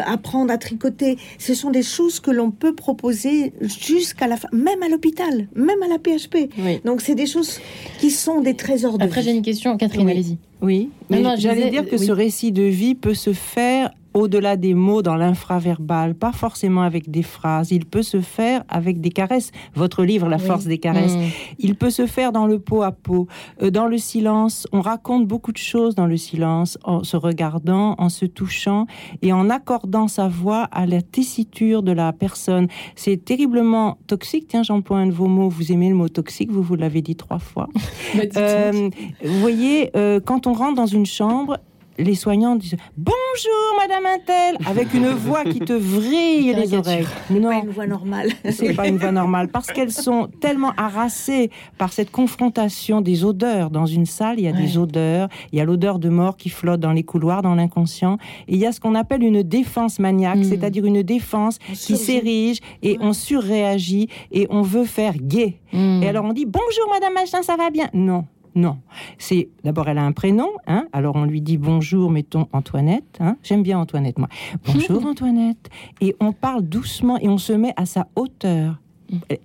apprendre à tricoter. Ce sont des choses que l'on peut proposer jusqu'à la fin, même à l'hôpital, même à la PHP. Donc c'est des choses qui sont des trésors de Après, j'ai une question, Catherine, allez-y. Oui, j'allais dire que ce récit de vie peut se faire au-delà des mots dans l'infraverbal, pas forcément avec des phrases. Il peut se faire avec des caresses. Votre livre, La force des caresses. Mm. Il peut se faire dans le pot à pot, euh, dans le silence. On raconte beaucoup de choses dans le silence, en se regardant, en se touchant et en accordant sa voix à la tessiture de la personne. C'est terriblement toxique. Tiens, j'emploie un de vos mots. Vous aimez le mot toxique, vous vous l'avez dit trois fois. <laughs> euh, vous voyez, euh, quand on rentre dans une chambre, les soignants disent bonjour Madame Intel avec une voix qui te vrille les oreilles. Non, pas une voix normale. C'est pas une voix normale parce qu'elles sont tellement harassées par cette confrontation des odeurs. Dans une salle, il y a des odeurs, il y a l'odeur de mort qui flotte dans les couloirs, dans l'inconscient, et il y a ce qu'on appelle une défense maniaque, hmm. c'est-à-dire une défense qui s'érige et on surréagit et on veut faire gay. Hmm. Et alors on dit bonjour Madame Machin, ça va bien? Non, non. C'est d'abord elle a un prénom, hein. Alors on lui dit bonjour, mettons Antoinette. Hein. J'aime bien Antoinette, moi. Bonjour <laughs> Antoinette. Et on parle doucement et on se met à sa hauteur.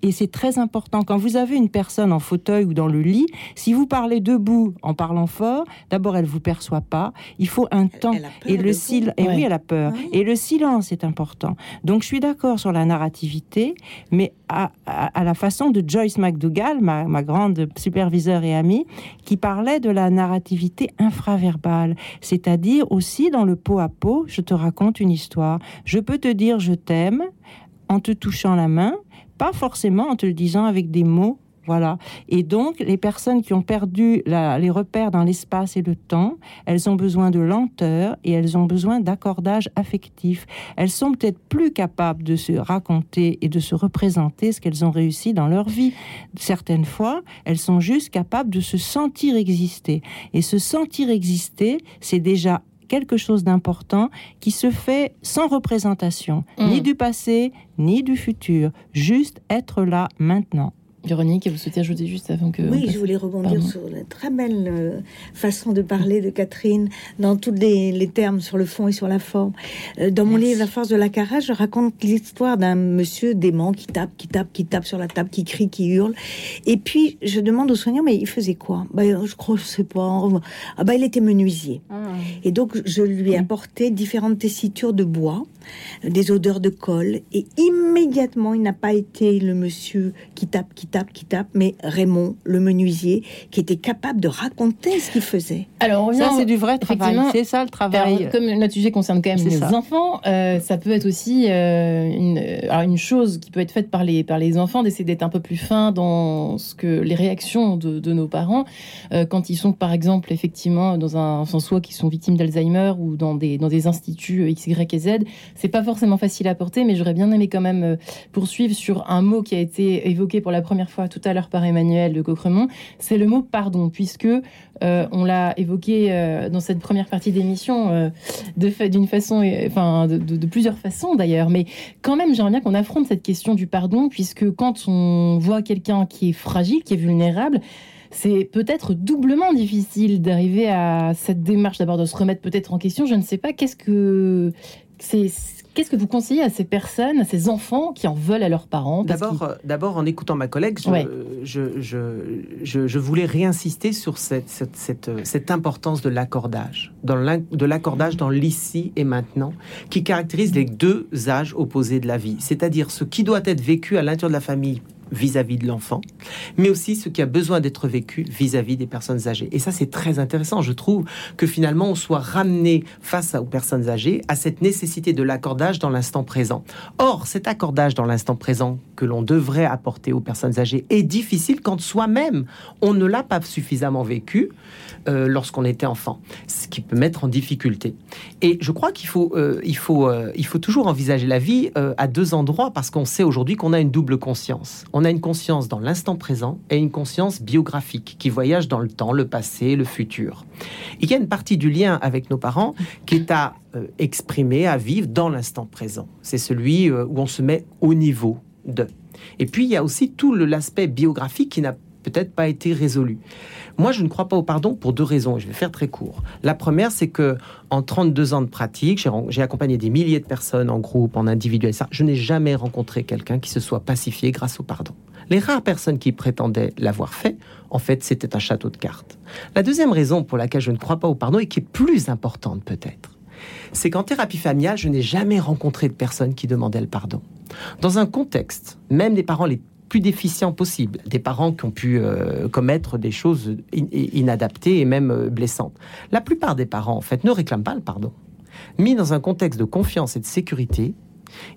Et c'est très important. Quand vous avez une personne en fauteuil ou dans le lit, si vous parlez debout en parlant fort, d'abord elle vous perçoit pas. Il faut un temps. et le silence. Et oui, elle a peur. Et le silence est important. Donc je suis d'accord sur la narrativité, mais à, la façon de Joyce McDougall, ma, ma grande superviseure et amie, qui parlait de la narrativité infraverbale, c'est-à-dire aussi dans le pot à pot, je te raconte une histoire. Je peux te dire je t'aime en te touchant la main, pas forcément en te le disant avec des mots. Voilà. Et donc, les personnes qui ont perdu les repères dans l'espace et le temps, elles ont besoin de lenteur et elles ont besoin d'accordage affectif. Elles sont peut-être plus capables de se raconter et de se représenter ce qu'elles ont réussi dans leur vie. Certaines fois, elles sont juste capables de se sentir exister. Et se sentir exister, c'est déjà quelque chose d'important qui se fait sans représentation, ni mm. du passé, ni du futur, juste être là maintenant. Véronique, vous souhaitez ajouter juste avant que... Oui, je voulais rebondir sur la très belle euh, façon de parler de Catherine dans tous les, termes sur le fond et sur la forme. Euh, dans mon livre La force de la carage, je raconte l'histoire d'un monsieur dément qui tape, qui tape, qui tape sur la table, qui crie, qui hurle. Et puis, je demande aux soignants, mais il faisait quoi? Bah, Je crois, je sais pas. Ah bah, il était menuisier. Ah. Et donc, je lui ai apporté différentes tessitures de bois des odeurs de colle. Et immédiatement, il n'a pas été le monsieur qui tape, qui tape, qui tape, mais Raymond, le menuisier, qui était capable de raconter ce qu'il faisait. Alors, ça, c'est du vrai travail. C'est ça le travail. comme notre sujet concerne quand même les enfants, euh, ça peut être aussi euh, une, une chose qui peut être faite par les, par les enfants, d'essayer d'être un peu plus fin dans ce que les réactions de, de nos parents euh, quand ils sont, par exemple, effectivement, dans un, enfin, soit qui sont victimes d'Alzheimer ou dans des, dans des instituts X, Y et Z c'est pas forcément facile à porter, mais j'aurais bien aimé quand même euh, poursuivre sur un mot qui a été évoqué pour la première fois tout à l'heure par Emmanuel de Cocremont. C'est le mot pardon, puisque euh, on l'a évoqué euh, dans cette première partie d'émission d'une façon, enfin de, plusieurs façons d'ailleurs, mais quand même j'aimerais bien qu'on affronte cette question du pardon, puisque quand on voit quelqu'un qui est fragile, qui est vulnérable, c'est peut-être doublement difficile d'arriver à cette démarche d'abord de se remettre peut-être en question. Je ne sais pas qu'est-ce que Qu'est-ce que vous conseillez à ces personnes, à ces enfants qui en veulent à leurs parents? D'abord, euh, d'abord en écoutant ma collègue, je, je, voulais réinsister sur cette, cette, cette, importance de l'accordage, de l'accordage dans l'ici et maintenant, qui caractérise les deux âges opposés de la vie. C'est-à-dire ce qui doit être vécu à l'intérieur de la famille vis-à-vis de l'enfant, mais aussi ce qui a besoin d'être vécu vis-à-vis des personnes âgées. Et ça, c'est très intéressant. Je trouve que finalement, on soit ramené face aux personnes âgées à cette nécessité de l'accordage dans l'instant présent. Or, cet accordage dans l'instant présent que l'on devrait apporter aux personnes âgées est difficile quand soi-même, on ne l'a pas suffisamment vécu euh, lorsqu'on était enfant, ce qui peut mettre en difficulté. Et je crois qu'il faut, euh, il faut, euh, il faut toujours envisager la vie à deux endroits parce qu'on sait aujourd'hui qu'on a une double conscience. On a une conscience dans l'instant présent et une conscience biographique qui voyage dans le temps, le passé, le futur. Il y a une partie du lien avec nos parents qui est à exprimer, à vivre dans l'instant présent. C'est celui où on se met au niveau de. Et puis il y a aussi tout l'aspect biographique qui n'a peut-être pas été résolu. Moi, je ne crois pas au pardon pour deux raisons, je vais faire très court. La première, c'est que en 32 ans de pratique, j'ai accompagné des milliers de personnes en groupe, en individuel, je n'ai jamais rencontré quelqu'un qui se soit pacifié grâce au pardon. Les rares personnes qui prétendaient l'avoir fait, en fait, c'était un château de cartes. La deuxième raison pour laquelle je ne crois pas au pardon et qui est plus importante peut-être, c'est qu'en thérapie familiale, je n'ai jamais rencontré de personnes qui demandaient le pardon. Dans un contexte, même des parents les plus déficients possibles, des parents qui ont pu euh, commettre des choses inadaptées et même euh, blessantes. La plupart des parents, en fait, ne réclament pas le pardon. Mis dans un contexte de confiance et de sécurité,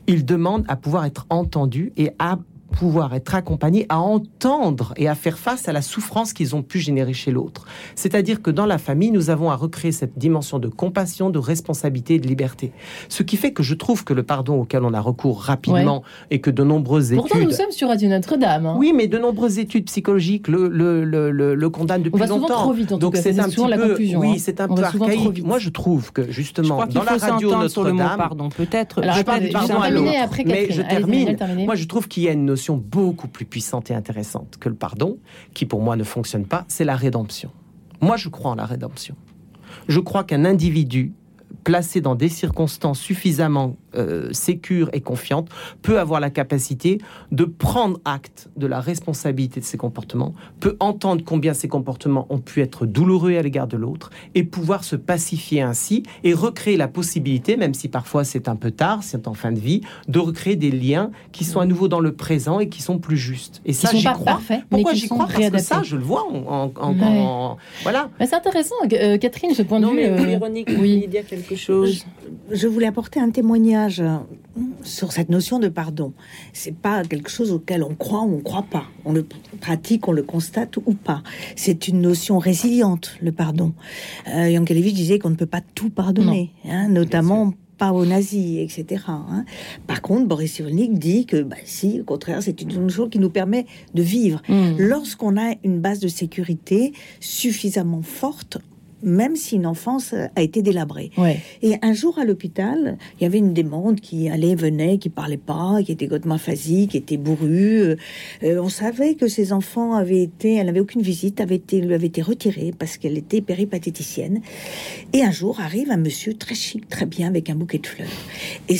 ils demandent à pouvoir être entendus et à pouvoir être accompagnés à entendre et à faire face à la souffrance qu'ils ont pu générer chez l'autre. C'est-à-dire que dans la famille, nous avons à recréer cette dimension de compassion, de responsabilité et de liberté. Ce qui fait que je trouve que le pardon auquel on a recours rapidement et que de nombreuses études... Pourtant, nous sommes sur Radio Notre-Dame. Hein. Oui, mais de nombreuses études psychologiques le, le, le, le, condamnent depuis on va longtemps. Trop vite, en Donc c'est un petit peu... La conclusion, oui, hein. c'est un peu archaïque. Moi, je trouve que justement, dans la radio Notre-Dame... pardon, peut-être... Alors, je pardon à après Mais je termine. Moi, je trouve qu'il y a une beaucoup plus puissante et intéressante que le pardon, qui pour moi ne fonctionne pas, c'est la rédemption. Moi, je crois en la rédemption. Je crois qu'un individu placé dans des circonstances suffisamment euh, sécure et confiante, peut avoir la capacité de prendre acte de la responsabilité de ses comportements, peut entendre combien ses comportements ont pu être douloureux à l'égard de l'autre, et pouvoir se pacifier ainsi et recréer la possibilité, même si parfois c'est un peu tard, c'est en fin de vie, de recréer des liens qui sont à nouveau dans le présent et qui sont plus justes. Et ça, j'y crois. Pourquoi j'y crois? Parce que ça, je le vois en, voilà. C'est intéressant, euh, Catherine, ce point de vue. Mais, euh, <coughs> Véronique, oui. dire quelque chose. je voulais apporter un témoignage euh, sur cette notion de pardon. C'est pas quelque chose auquel on croit ou on croit pas. On le pratique, on le constate ou pas. C'est une notion résiliente, le pardon. Euh, Yankelevich disait qu'on ne peut pas tout pardonner, hein, notamment pas aux nazis, etc. Hein. Par contre, Boris Cyrulnik dit que, bah, si, au contraire, c'est une chose qui nous permet de vivre. Mm. Lorsqu'on a une base de sécurité suffisamment forte, même si une enfance a été délabrée. Et un jour à l'hôpital, il y avait une démente qui allait, venait, qui parlait pas, qui était phasie, qui était bourrue. Euh, on savait que ses enfants avaient été, elle n'avait aucune visite, avait été, lui avait été retirée parce qu'elle était péripatéticienne. Et un jour arrive un monsieur très chic, très bien, avec un bouquet de fleurs. Et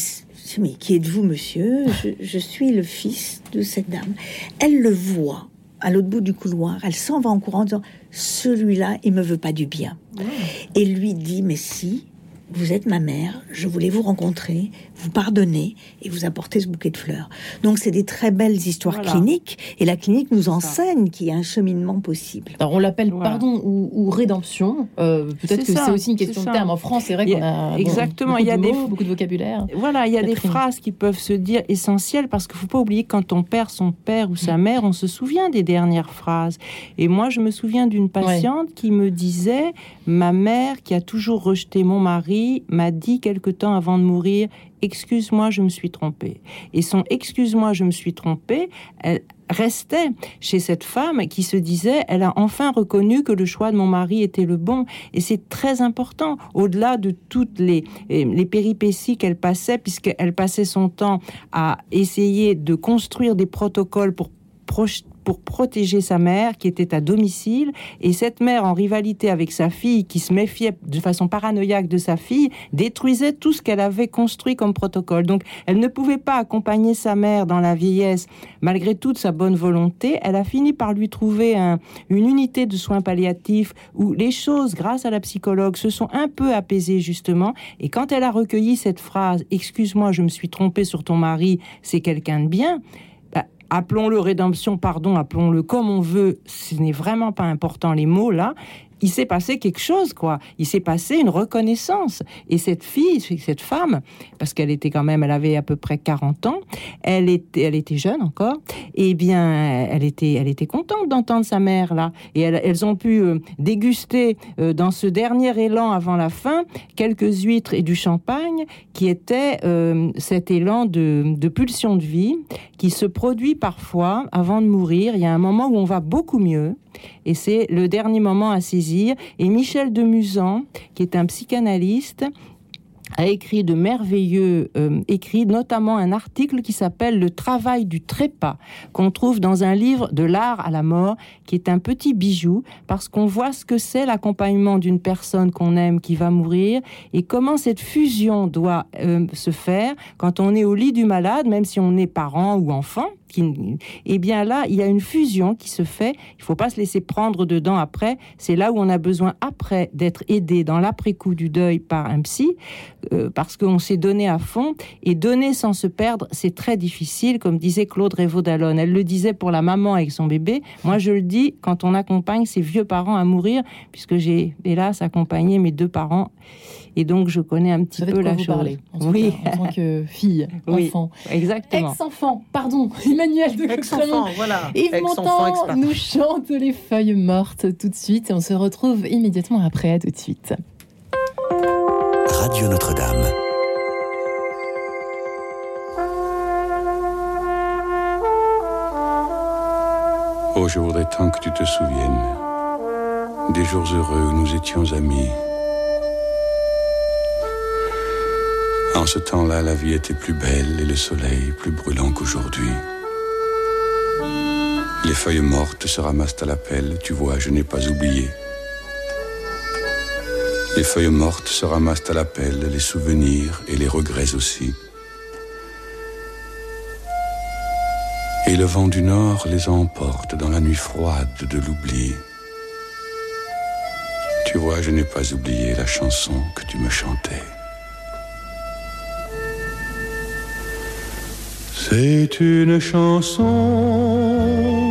mais qui êtes-vous, monsieur? Je, je suis le fils de cette dame. Elle le voit à l'autre bout du couloir. Elle s'en va en courant en disant Celui-là, il me veut pas du bien. Et lui dit Mais si, vous êtes ma mère, je voulais vous rencontrer, vous pardonner et vous apporter ce bouquet de fleurs. Donc c'est des très belles histoires cliniques et la clinique nous enseigne qu'il y a un cheminement possible. Alors on l'appelle pardon ou, rédemption. Euh, peut-être que c'est aussi une question de terme. En France, c'est vrai qu'on a, exactement. il y a des beaucoup de vocabulaire. Voilà, il y a des phrases qui peuvent se dire essentielles parce qu'il faut pas oublier quand on perd son père ou sa mère, on se souvient des dernières phrases. Et moi, je me souviens d'une patiente qui me disait ma mère qui a toujours rejeté mon mari m'a dit quelque temps avant de mourir Excuse-moi, je me suis trompée. Et son Excuse-moi, je me suis trompée, elle restait chez cette femme qui se disait Elle a enfin reconnu que le choix de mon mari était le bon. Et c'est très important, au-delà de toutes les, les péripéties qu'elle passait, puisqu'elle passait son temps à essayer de construire des protocoles pour projeter pour protéger sa mère qui était à domicile. Et cette mère, en rivalité avec sa fille, qui se méfiait de façon paranoïaque de sa fille, détruisait tout ce qu'elle avait construit comme protocole. Donc, elle ne pouvait pas accompagner sa mère dans la vieillesse, malgré toute sa bonne volonté. Elle a fini par lui trouver une unité de soins palliatifs où les choses, grâce à la psychologue, se sont un peu apaisées justement. Et quand elle a recueilli cette phrase, excuse-moi, je me suis trompée sur ton mari, c'est quelqu'un de bien, appelons-le rédemption, pardon, appelons-le comme on veut, ce n'est vraiment pas important les mots là il s'est passé quelque chose, quoi. Il s'est passé une reconnaissance. Et cette fille, cette femme, parce qu'elle était quand même, elle avait à peu près 40 ans, elle était, elle était jeune encore, et eh bien, elle était, elle était contente d'entendre sa mère là. Et elles, ont pu euh, déguster euh, dans ce dernier élan avant la fin quelques huîtres et du champagne qui était euh, cet élan de, de pulsion de vie qui se produit parfois avant de mourir. Il y a un moment où on va beaucoup mieux et c'est le dernier moment à saisir. Et Michel de Musan, qui est un psychanalyste, a écrit de merveilleux euh, écrits, notamment un article qui s'appelle Le travail du trépas, qu'on trouve dans un livre de l'art à la mort, qui est un petit bijou, parce qu'on voit ce que c'est l'accompagnement d'une personne qu'on aime qui va mourir, et comment cette fusion doit euh, se faire quand on est au lit du malade, même si on est parent ou enfant, eh bien là, il y a une fusion qui se fait. Il faut pas se laisser prendre dedans après. C'est là où on a besoin après d'être aidé dans l'après-coup du deuil par un psy, euh, parce qu'on s'est donné à fond. Et donner sans se perdre, c'est très difficile, comme disait Claude Révaud d'Allonne. Elle le disait pour la maman avec son bébé. Moi, je le dis quand on accompagne ses vieux parents à mourir, puisque j'ai hélas accompagné mes deux parents. Et donc, je connais un petit peu la chose. Parler, en oui. en tant que fille, enfant. exactement. Ex-enfant, pardon, <laughs> Emmanuel de Ex-enfant, voilà. Yves Montand nous chante les feuilles mortes tout de suite et on se retrouve immédiatement après. À tout de suite. Radio Notre-Dame. Oh, je voudrais tant que tu te souviennes des jours heureux où nous étions amis En ce temps-là, la vie était plus belle et le soleil plus brûlant qu'aujourd'hui. Les feuilles mortes se ramassent à la pelle, tu vois, je n'ai pas oublié. Les feuilles mortes se ramassent à la pelle, les souvenirs et les regrets aussi. Et le vent du nord les emporte dans la nuit froide de l'oubli. Tu vois, je n'ai pas oublié la chanson que tu me chantais. C'est une chanson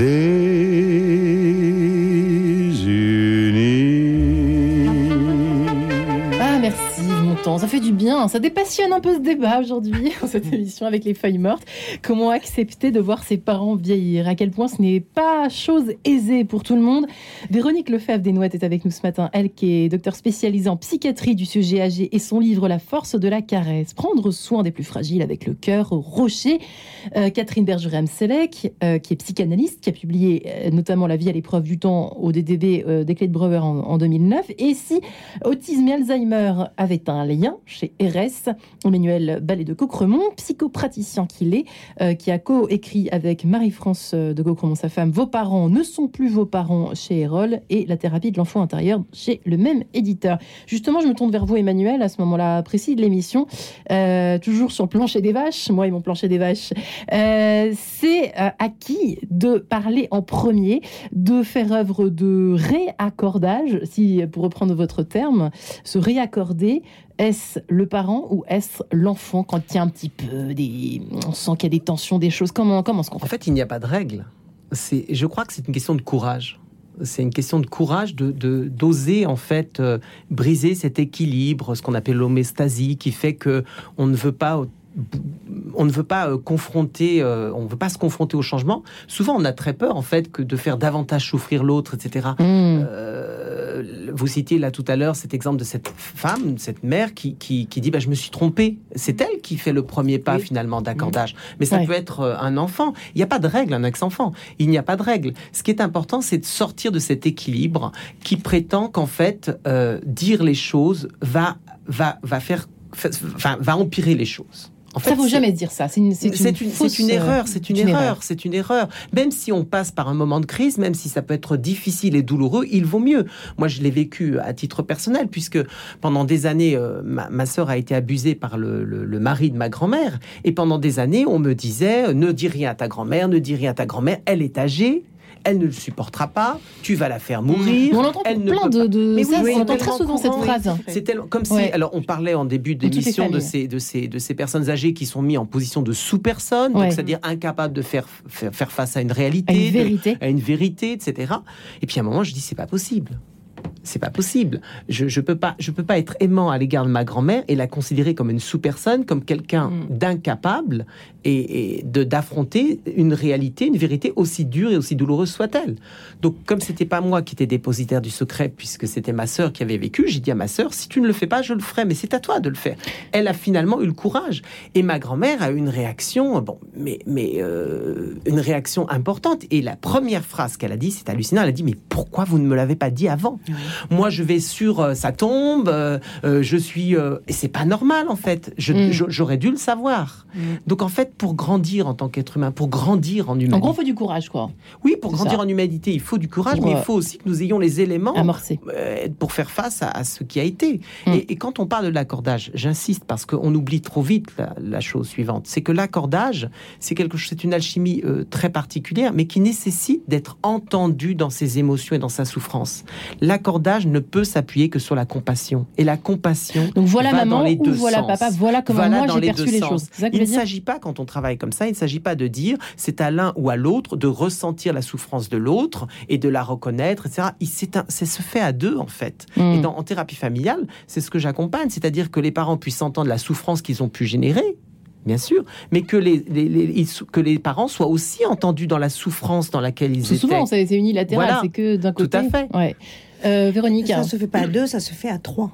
ah ça fait du bien, ça dépassionne un peu ce débat aujourd'hui, <laughs> cette émission avec les feuilles mortes. Comment accepter de voir ses parents vieillir? À quel point ce n'est pas chose aisée pour tout le monde? Véronique Lefebvre des Nouettes est avec nous ce matin, elle qui est docteur spécialisée en psychiatrie du sujet âgé et son livre La force de la caresse, prendre soin des plus fragiles avec le cœur rocher. Euh, Catherine Bergerem-Selec, euh, qui est psychanalyste, qui a publié euh, notamment La vie à l'épreuve du temps au DDB des clés de Brouwer en, 2009. Et si autisme et Alzheimer avaient un lien chez RS, Emmanuel Ballet de Cocremont, psychopraticien qu'il est, qui a co-écrit avec Marie-France de Cocremont, sa femme, Vos parents ne sont plus vos parents chez Erol et La thérapie de l'enfant intérieur chez le même éditeur. Justement, je me tourne vers vous, Emmanuel, à ce moment-là précis de l'émission, toujours sur plancher des vaches, moi et mon plancher des vaches. Euh, c'est euh, à qui de parler en premier, de faire œuvre de réaccordage, si pour reprendre votre terme, se réaccorder. Est-ce le parent ou est-ce l'enfant quand il y a un petit peu des, on sent qu'il y a des tensions, des choses? Comment comment ce qu'on En fait, il n'y a pas de règle. C'est, je crois que c'est une question de courage c'est une question de courage de d'oser en fait euh, briser cet équilibre, ce qu'on appelle l'homéostasie, qui fait que on ne veut pas on ne veut pas euh, confronter, euh, on veut pas se confronter au changement. Souvent, on a très peur en fait que de faire davantage souffrir l'autre, etc. Mm. Euh, vous citiez là tout à l'heure cet exemple de cette femme, cette mère qui, qui, dit bah, je me suis trompée. C'est elle qui fait le premier pas finalement d'accordage. Mais ça peut être un enfant. Il n'y a pas de règle un ex-enfant. Il n'y a pas de règle. Ce qui est important, c'est de sortir de cet équilibre qui prétend qu'en fait dire les choses va va va faire, enfin, va empirer les choses. En fait, ça faut jamais dire ça. C'est une, c'est une, erreur. C'est une, erreur. C'est une erreur. Même si on passe par un moment de crise, même si ça peut être difficile et douloureux, il vaut mieux. Moi, je l'ai vécu à titre personnel, puisque pendant des années, euh, ma, ma sœur a été abusée par le, le, mari de ma grand-mère, et pendant des années, on me disait ne dis rien à ta grand-mère, ne dis rien à ta grand-mère. Elle est âgée elle ne le supportera pas, tu vas la faire mourir. On entend elle plein de, de Mais oui, on entend très souvent cette phrase. C'est tellement comme si alors on parlait en début d'émission de ces de ces de ces personnes âgées qui sont mises en position de sous-personne, c'est-à-dire incapables de faire, faire, face à une réalité, à une vérité, à une vérité, etc. Et puis à un moment, je dis c'est pas possible c'est pas possible. Je, je peux pas, je peux pas être aimant à l'égard de ma grand-mère et la considérer comme une sous-personne, comme quelqu'un mm. d'incapable et, de d'affronter une réalité, une vérité aussi dure et aussi douloureuse soit-elle. Donc, comme c'était pas moi qui étais dépositaire du secret, puisque c'était ma sœur qui avait vécu, j'ai dit à ma sœur si tu ne le fais pas, je le ferai, mais c'est à toi de le faire. Elle a finalement eu le courage et ma grand-mère a eu une réaction, bon, mais mais euh, une réaction importante. Et la première phrase qu'elle a dit, c'est hallucinant. Elle a dit mais pourquoi vous ne me l'avez pas dit avant? Moi, je vais sur euh, sa tombe, euh, euh, je suis. et c'est pas normal, en fait. Mm. J'aurais dû le savoir. Mm. Donc, en fait, pour grandir en tant qu'être humain, pour grandir en humanité. En gros, il faut du courage, quoi. Oui, pour grandir en humanité, il faut du courage, mais il faut aussi que nous ayons les éléments pour faire face à, ce qui a été. Mm. Et, quand on parle de l'accordage, j'insiste parce qu'on oublie trop vite la, chose suivante c'est que l'accordage, c'est quelque chose, c'est une alchimie très particulière, mais qui nécessite d'être entendu dans ses émotions et dans sa souffrance. L'accordage ne peut s'appuyer que sur la compassion. Et la compassion. Donc voilà maman les ou voilà papa, voilà comment moi j'ai perçu les, choses. il ne s'agit pas, quand on travaille comme ça, il ne s'agit pas de dire c'est à l'un ou à l'autre de ressentir la souffrance de l'autre et de la reconnaître, etc. C'est se fait à deux en fait. Hmm. Et dans, en thérapie familiale, c'est ce que j'accompagne, c'est-à-dire que les parents puissent entendre la souffrance qu'ils ont pu générer bien sûr, mais que les, que les parents soient aussi entendus dans la souffrance dans laquelle ils étaient. Souvent, c'est unilatéral, c'est que d'un côté. Tout à fait. Ouais. Euh, Véronique Ça ne se fait pas à deux, ça se fait à trois.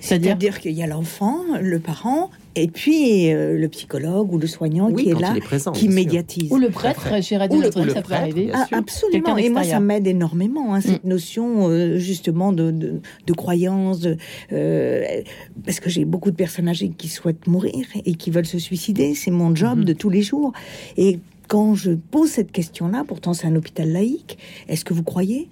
C'est-à-dire qu'il y a l'enfant, le parent, et puis euh, le psychologue ou le soignant qui est là, qui médiatise. Ou le prêtre, chez Radio le, ça peut arriver. Ah, absolument, et moi ça m'aide énormément, hein, cette mm. notion euh, justement de, de, croyance, parce que j'ai beaucoup de personnes âgées qui souhaitent mourir et qui veulent se suicider, c'est mon job mm-hmm. de tous les jours. Et quand je pose cette question-là, pourtant c'est un hôpital laïque, est-ce que vous croyez?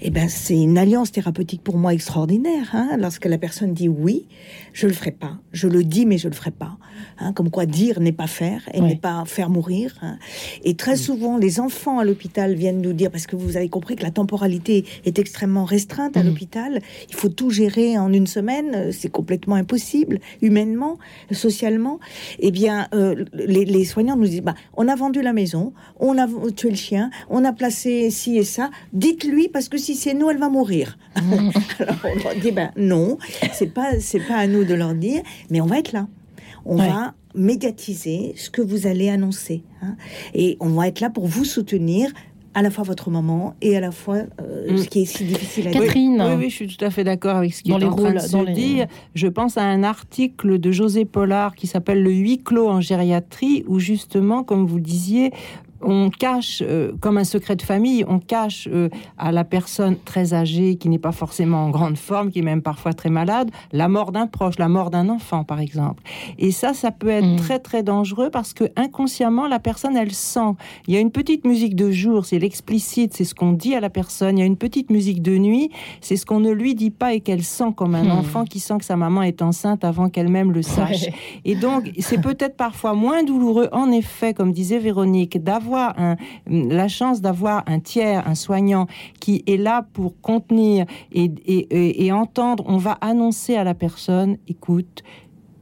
Eh ben, c'est une alliance thérapeutique pour moi extraordinaire. Hein. Lorsque la personne dit oui, je le ferai pas. Je le dis, mais je le ferai pas. Hein. Comme quoi, dire n'est pas faire et n'est pas faire mourir. Hein. Et très souvent, les enfants à l'hôpital viennent nous dire, parce que vous avez compris que la temporalité est extrêmement restreinte à mmh. l'hôpital. Il faut tout gérer en une semaine. C'est complètement impossible, humainement, socialement. Eh bien, euh, les, soignants nous disent, bah, on a vendu la maison, on a tué le chien, on a placé ci et ça. Dites-lui parce que si c'est nous, elle va mourir. Mm. <laughs> Alors on leur dit ben non, c'est pas c'est pas à nous de leur dire, mais on va être là. On va médiatiser ce que vous allez annoncer. Hein. Et on va être là pour vous soutenir à la fois votre maman et à la fois euh, mm. ce qui est si difficile à Catherine. dire. Oui, oui, je suis tout à fait d'accord avec ce qui est en train de se dire. Je pense à un article de José Pollard qui s'appelle Le huis clos en gériatrie, où justement, comme vous le disiez, on cache, euh, comme un secret de famille, on cache euh, à la personne très âgée, qui n'est pas forcément en grande forme, qui est même parfois très malade, la mort d'un proche, la mort d'un enfant, par exemple. Et ça, ça peut être mm. très très dangereux parce que inconsciemment, la personne, elle sent. Il y a une petite musique de jour, c'est l'explicite, c'est ce qu'on dit à la personne. Il y a une petite musique de nuit, c'est ce qu'on ne lui dit pas et qu'elle sent comme un mm. enfant qui sent que sa maman est enceinte avant qu'elle-même le sache. Et donc, c'est peut-être parfois moins douloureux, en effet, comme disait Véronique, d'avoir la chance d'avoir un tiers, un soignant qui est là pour contenir et, entendre, on va annoncer à la personne, écoute,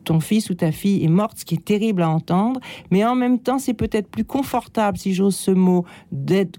ton fils ou ta fille est morte, ce qui est terrible à entendre, mais en même temps, c'est peut-être plus confortable, si j'ose ce mot,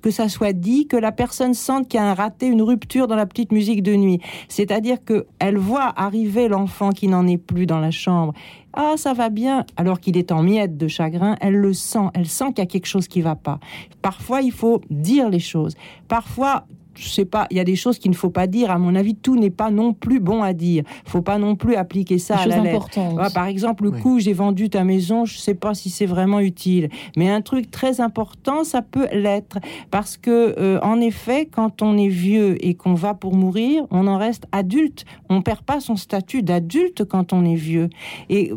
que ça soit dit, que la personne sente qu'il y a un raté, une rupture dans la petite musique de nuit. C'est-à-dire qu'elle voit arriver l'enfant qui n'en est plus dans la chambre ah, ça va bien, alors qu'il est en miettes de chagrin, elle le sent, elle sent qu'il y a quelque chose qui va pas. Parfois, il faut dire les choses. Parfois, je sais pas, il y a des choses qu'il ne faut pas dire. À mon avis, tout n'est pas non plus bon à dire. Il faut pas non plus appliquer ça à la lettre. par exemple, le coup, j'ai vendu ta maison, je sais pas si c'est vraiment utile. Mais un truc très important, ça peut l'être. Parce que, euh, en effet, quand on est vieux et qu'on va pour mourir, on en reste adulte. On perd pas son statut d'adulte quand on est vieux. Et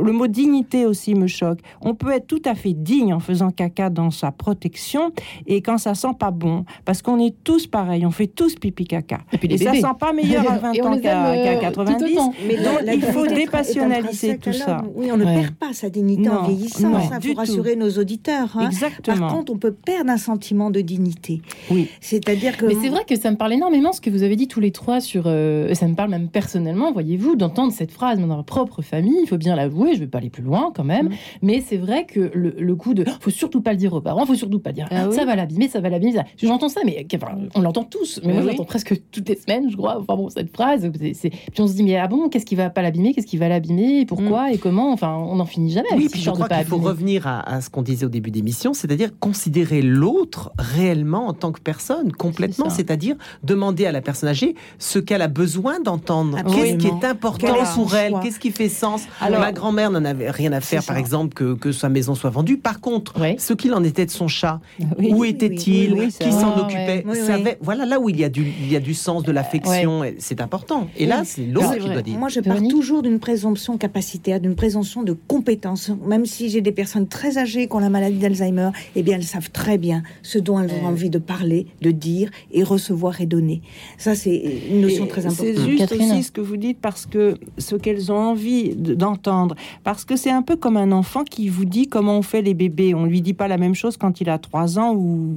le mot dignité aussi me choque. On peut être tout à fait digne en faisant caca dans sa protection et quand ça sent pas bon. Parce qu'on est tous pareils on fait tous pipi caca. Et, puis ça sent pas meilleur à 20 ans qu'à 90. Euh, mais donc il faut dépassionnaliser tout ça. Oui, on ne perd pas sa dignité en vieillissant. Il faut rassurer nos auditeurs. Hein. Exactement. Par contre, on peut perdre un sentiment de dignité. Oui. C'est-à-dire que. Mais c'est vrai que ça me parle énormément ce que vous avez dit tous les trois sur. Euh, ça me parle même personnellement, voyez-vous, d'entendre cette phrase dans notre propre famille. Il faut bien l'avouer. Je ne vais pas aller plus loin quand même. Mm. Mais c'est vrai que le, coup de. Faut surtout pas le dire aux parents. Faut surtout pas dire. Ah ça va l'abîmer. Ça va l'abîmer. J'entends ça, mais on l'entend tous, mais, moi j'entends presque toutes les semaines, je crois, enfin bon, cette phrase. Puis on se dit, mais ah bon, qu'est-ce qui va pas l'abîmer? Qu'est-ce qui va l'abîmer? Pourquoi mm. et comment? Enfin, on n'en finit jamais. Oui, puis je crois qu'il faut revenir à, ce qu'on disait au début d'émission, c'est-à-dire considérer l'autre réellement en tant que personne, complètement, c'est-à-dire demander à la personne âgée ce qu'elle a besoin d'entendre, qu'est-ce qui est important pour elle, qu'est-ce qui fait sens? Alors, ma grand-mère n'en avait rien à faire, par exemple, que, que, sa maison soit vendue. Par contre, ce qu'il en était de son chat, où était-il, qui s'en occupait, savait, voilà là où il y a du, il y a du sens, de l'affection, c'est important. Et là, c'est l'autre qui doit dire. Moi, je pars toujours d'une présomption capacitaire, d'une présomption de compétence. Même si j'ai des personnes très âgées qui ont la maladie d'Alzheimer, eh bien, elles savent très bien ce dont elles ont envie de parler, de dire et recevoir et donner. Ça, c'est une notion très importante. C'est juste aussi ce que vous dites parce que ce qu'elles ont envie d'entendre. Parce que c'est un peu comme un enfant qui vous dit comment on fait les bébés. On lui dit pas la même chose quand il a 3 ans ou,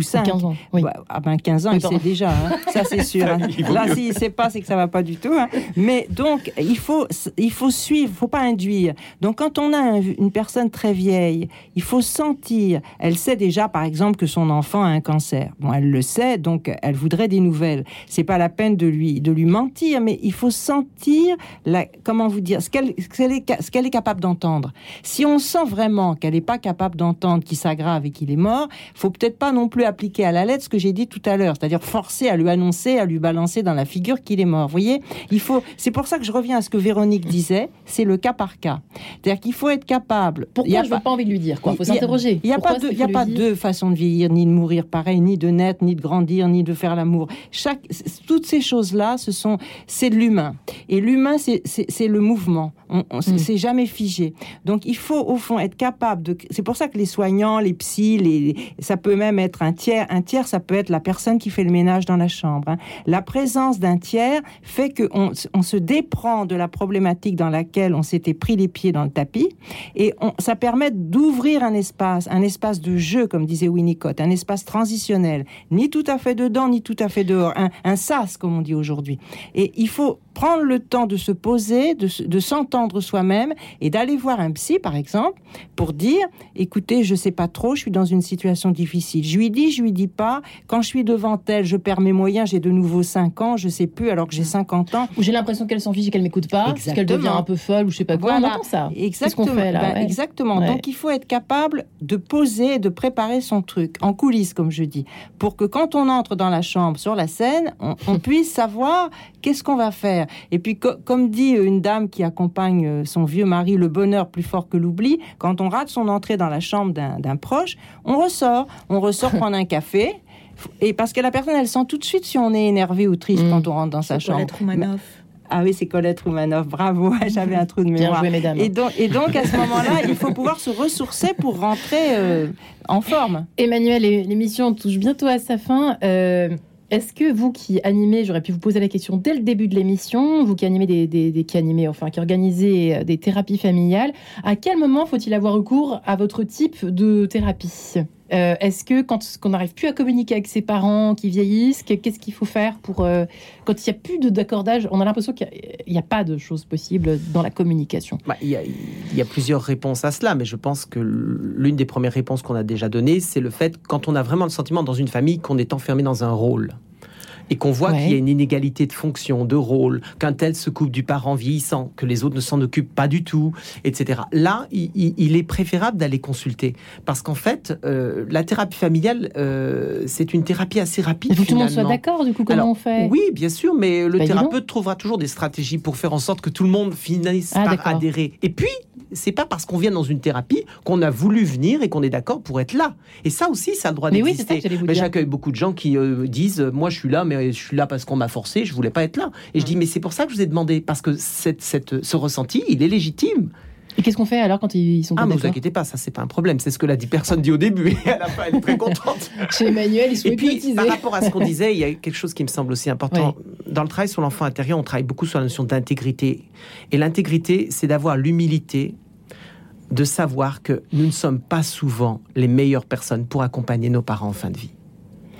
ou 5. 15 ans. Oui. Ah ben 15 ans, il sait déjà, hein. ça c'est sûr. Hein. Là, s'il ne sait pas, c'est que ça va pas du tout. Hein. Mais donc, il faut, il faut suivre, faut pas induire. Donc, quand on a une personne très vieille, il faut sentir. Elle sait déjà, par exemple, que son enfant a un cancer. Bon, elle le sait, donc elle voudrait des nouvelles. C'est pas la peine de lui, de lui mentir, mais il faut sentir, la, comment vous dire, ce qu'elle, ce qu'elle est, capable d'entendre. Si on sent vraiment qu'elle n'est pas capable d'entendre, qu'il s'aggrave et qu'il est mort, faut peut-être pas non plus appliquer à la lettre ce que j'ai dit tout à l'heure, c'est-à-dire forcer à lui annoncer, à lui balancer dans la figure qu'il est mort. Vous voyez, il faut. C'est pour ça que je reviens à ce que Véronique disait. C'est le cas par cas. C'est-à-dire qu'il faut être capable. Pourquoi je n'ai pas envie de lui dire quoi? Faut s'interroger. Il n'y a pas deux, il y a pas deux façons de vieillir, ni de mourir pareil, ni de naître, ni de grandir, ni de faire l'amour. Chaque, toutes ces choses-là, ce sont, c'est de l'humain. Et l'humain, c'est le mouvement. On, on hmm. C'est jamais figé. Donc il faut au fond être capable de. C'est pour ça que les soignants, les psys, les, ça peut même être un un tiers, un tiers, ça peut être la personne qui fait le ménage dans la chambre. Hein. La présence d'un tiers fait que on, se déprend de la problématique dans laquelle on s'était pris les pieds dans le tapis, et ça permet d'ouvrir un espace, un espace de jeu, comme disait Winnicott, un espace transitionnel, ni tout à fait dedans, ni tout à fait dehors, un, un sas, comme on dit aujourd'hui. Et il faut prendre le temps de se poser, de, s'entendre soi-même et d'aller voir un psy, par exemple, pour dire, écoutez, je sais pas trop, je suis dans une situation difficile. Je lui dis, je lui dis pas. Quand je suis devant elle, je perds mes moyens, j'ai de nouveau 5 ans, je sais plus alors que j'ai 50 ans. Ou j'ai l'impression qu'elle s'en fiche et qu'elle m'écoute pas, qu'elle devient un peu folle ou je sais pas quoi. On entend ça. Exactement. Ce fait, là, ben, Exactement. Donc il faut être capable de poser de préparer son truc en coulisses, comme je dis, pour que quand on entre dans la chambre, sur la scène, on <laughs> puisse savoir qu'est-ce qu'on va faire? Et puis, comme dit une dame qui accompagne euh, son vieux mari, le bonheur plus fort que l'oubli, quand on rate son entrée dans la chambre d'un proche, on ressort. On ressort <laughs> prendre un café. Et parce que la personne, elle sent tout de suite si on est énervé ou triste mm. quand on rentre dans sa chambre. Ah oui, c'est Colette Roumanoff. Bravo, <laughs> j'avais un trou de mémoire. Bien joué, mesdames. Et donc, et donc à ce moment-là, il faut pouvoir se ressourcer pour rentrer euh, en forme. Emmanuel, l'émission touche bientôt à sa fin. Euh, est-ce que vous qui animez, j'aurais pu vous poser la question dès le début de l'émission, vous qui animez des, qui animez, enfin qui organisez euh, des thérapies familiales, à quel moment faut-il avoir recours à votre type de thérapie? Euh, Est-ce que quand on n'arrive plus à communiquer avec ses parents qui vieillissent, qu'est-ce qu'il faut faire pour euh, quand il n'y a plus d'accordage On a l'impression qu'il n'y a, pas de choses possibles dans la communication. Bah, il, y y, a, plusieurs réponses à cela, mais je pense que l'une des premières réponses qu'on a déjà données, c'est le fait quand on a vraiment le sentiment dans une famille qu'on est enfermé dans un rôle et qu'on voit qu'il y a une inégalité de fonction, de rôle, qu'un tel se coupe du parent vieillissant, que les autres ne s'en occupent pas du tout, etc. Là, il, est préférable d'aller consulter parce qu'en fait, euh, la thérapie familiale, euh, c'est une thérapie assez rapide. Il faut que tout le monde soit d'accord, du coup, comment on fait Oui, bien sûr, mais le bah, thérapeute trouvera toujours des stratégies pour faire en sorte que tout le monde finisse ah, par adhérer. Et puis, c'est pas parce qu'on vient dans une thérapie qu'on a voulu venir et qu'on est d'accord pour être là. Et ça aussi, ça a le droit d'exister. Oui, mais j'accueille beaucoup de gens qui euh, disent Moi, je suis là, mais je suis là parce qu'on m'a forcé, je voulais pas être là. Et je dis Mais c'est pour ça que je vous ai demandé, parce que cette, cette, ce ressenti, il est légitime. Et qu'est-ce qu'on fait alors quand ils sont pas Ah, ne vous inquiétez pas, ça c'est pas un problème. C'est ce que la personne dit au début et à la fin elle est très contente. <laughs> Chez Emmanuel, ils sont Et puis par rapport à ce qu'on disait, il y a quelque chose qui me semble aussi important. Dans le travail sur l'enfant intérieur, on travaille beaucoup sur la notion d'intégrité. Et l'intégrité, c'est d'avoir l'humilité de savoir que nous ne sommes pas souvent les meilleures personnes pour accompagner nos parents en fin de vie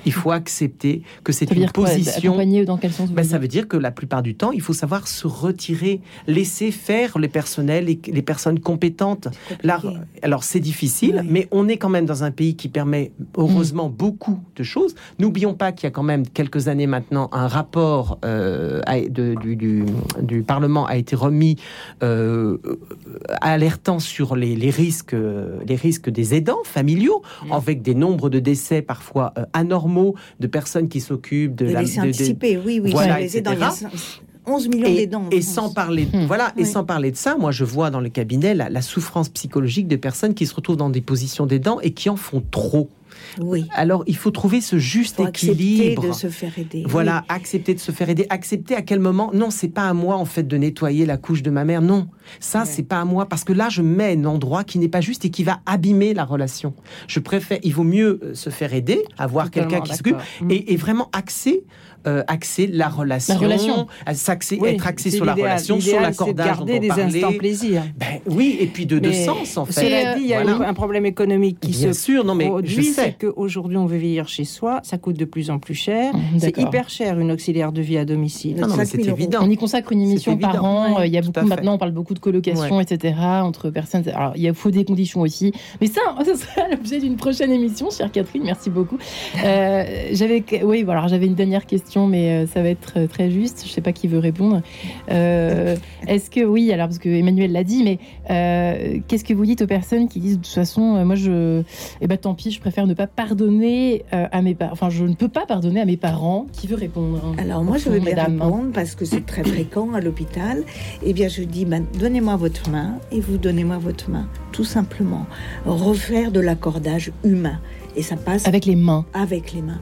il faut accepter que c'est une position. dans quel sens ben, Ça veut dire que la plupart du temps, il faut savoir se retirer, laisser faire les personnels et les personnes compétentes. Là, alors c'est difficile, mais on est quand même dans un pays qui permet heureusement mm. beaucoup de choses. N'oublions pas qu'il y a quand même quelques années maintenant un rapport euh, du, Parlement a été remis euh, alertant sur les, risques, les risques des aidants familiaux, mm. avec des nombres de décès parfois euh, anormaux de personnes qui s'occupent de, la... De, oui, oui, voilà, etc. 11 millions d'aidants. Et, sans parler, de, voilà, et sans parler de ça, moi je vois dans le cabinet la, souffrance psychologique de personnes qui se retrouvent dans des positions d'aidants et qui en font trop. Oui. Alors, il faut trouver ce juste équilibre. Accepter de se faire aider. Voilà, accepter de se faire aider. Accepter à quel moment? Non, c'est pas à moi en fait de nettoyer la couche de ma mère. Non, ça c'est pas à moi parce que là je mets un endroit qui n'est pas juste et qui va abîmer la relation. Je préfère, il vaut mieux euh, se faire aider, avoir quelqu'un qui s'occupe et, et, vraiment axer euh, axer la relation, la relation. être axé sur la relation, sur l'accordage garder des instants plaisir. Ben, oui, et puis de deux sens en fait. Cela dit, il y a un problème économique qui Bien se sûr, non mais produit, c'est qu'aujourd'hui on veut vieillir chez soi, ça coûte de plus en plus cher, mmh, c'est hyper cher une auxiliaire de vie à domicile. Non, c'est évident. On y consacre une émission par an. il y a beaucoup maintenant, on parle beaucoup de colocation, etc. entre personnes. Alors il faut des conditions aussi, mais ça, <laughs> ça sera l'objet d'une prochaine émission, chère Catherine. Merci beaucoup. Euh, j'avais, oui, voilà, j'avais une dernière question mais euh, ça va être euh, très juste. Je ne sais pas qui veut répondre. Euh, est-ce que oui, alors parce que Emmanuel l'a dit, mais qu'est-ce que vous dites aux personnes qui disent de toute façon, moi je, eh ben tant pis, je préfère ne pas pardonner à mes parents. Enfin, je ne peux pas pardonner à mes parents. Qui veut répondre Alors moi, je veux bien répondre parce que c'est très fréquent à l'hôpital. Eh bien, je dis, ben, donnez-moi votre main et vous donnez-moi votre main, tout simplement. Refaire de l'accordage humain et ça passe avec les mains. Avec les mains.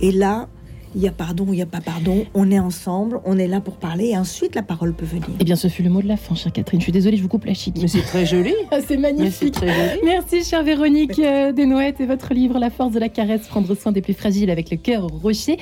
Et là, il y a pardon, il n'y a pas pardon, on est ensemble, on est là pour parler et ensuite la parole peut venir. Eh bien, ce fut le mot de la fin, chère Catherine. Je suis désolée, je vous coupe la chic. Mais c'est très joli. <laughs> Ah, c'est magnifique. Très joli. Merci, chère Véronique euh, Desnouettes et votre livre La force de la caresse, prendre soin des plus fragiles avec le cœur rocher.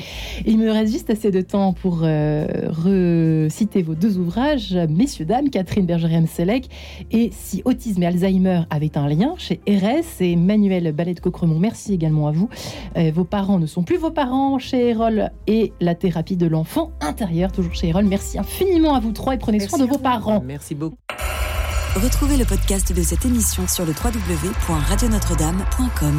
Il me reste juste assez de temps pour euh, reciter vos deux ouvrages, Messieurs, Dames, Catherine Bergeriam-Selec et Si autisme et Alzheimer avaient un lien chez RS et Manuel Ballet de Cocremont. Merci également à vous. Euh, vos parents ne sont plus vos parents chez Erol et la thérapie de l'enfant intérieur, toujours chez Erol. Merci infiniment à vous trois et prenez soin de vos parents. Merci beaucoup. Retrouvez le podcast de cette émission sur le www.radionotre-dame.com.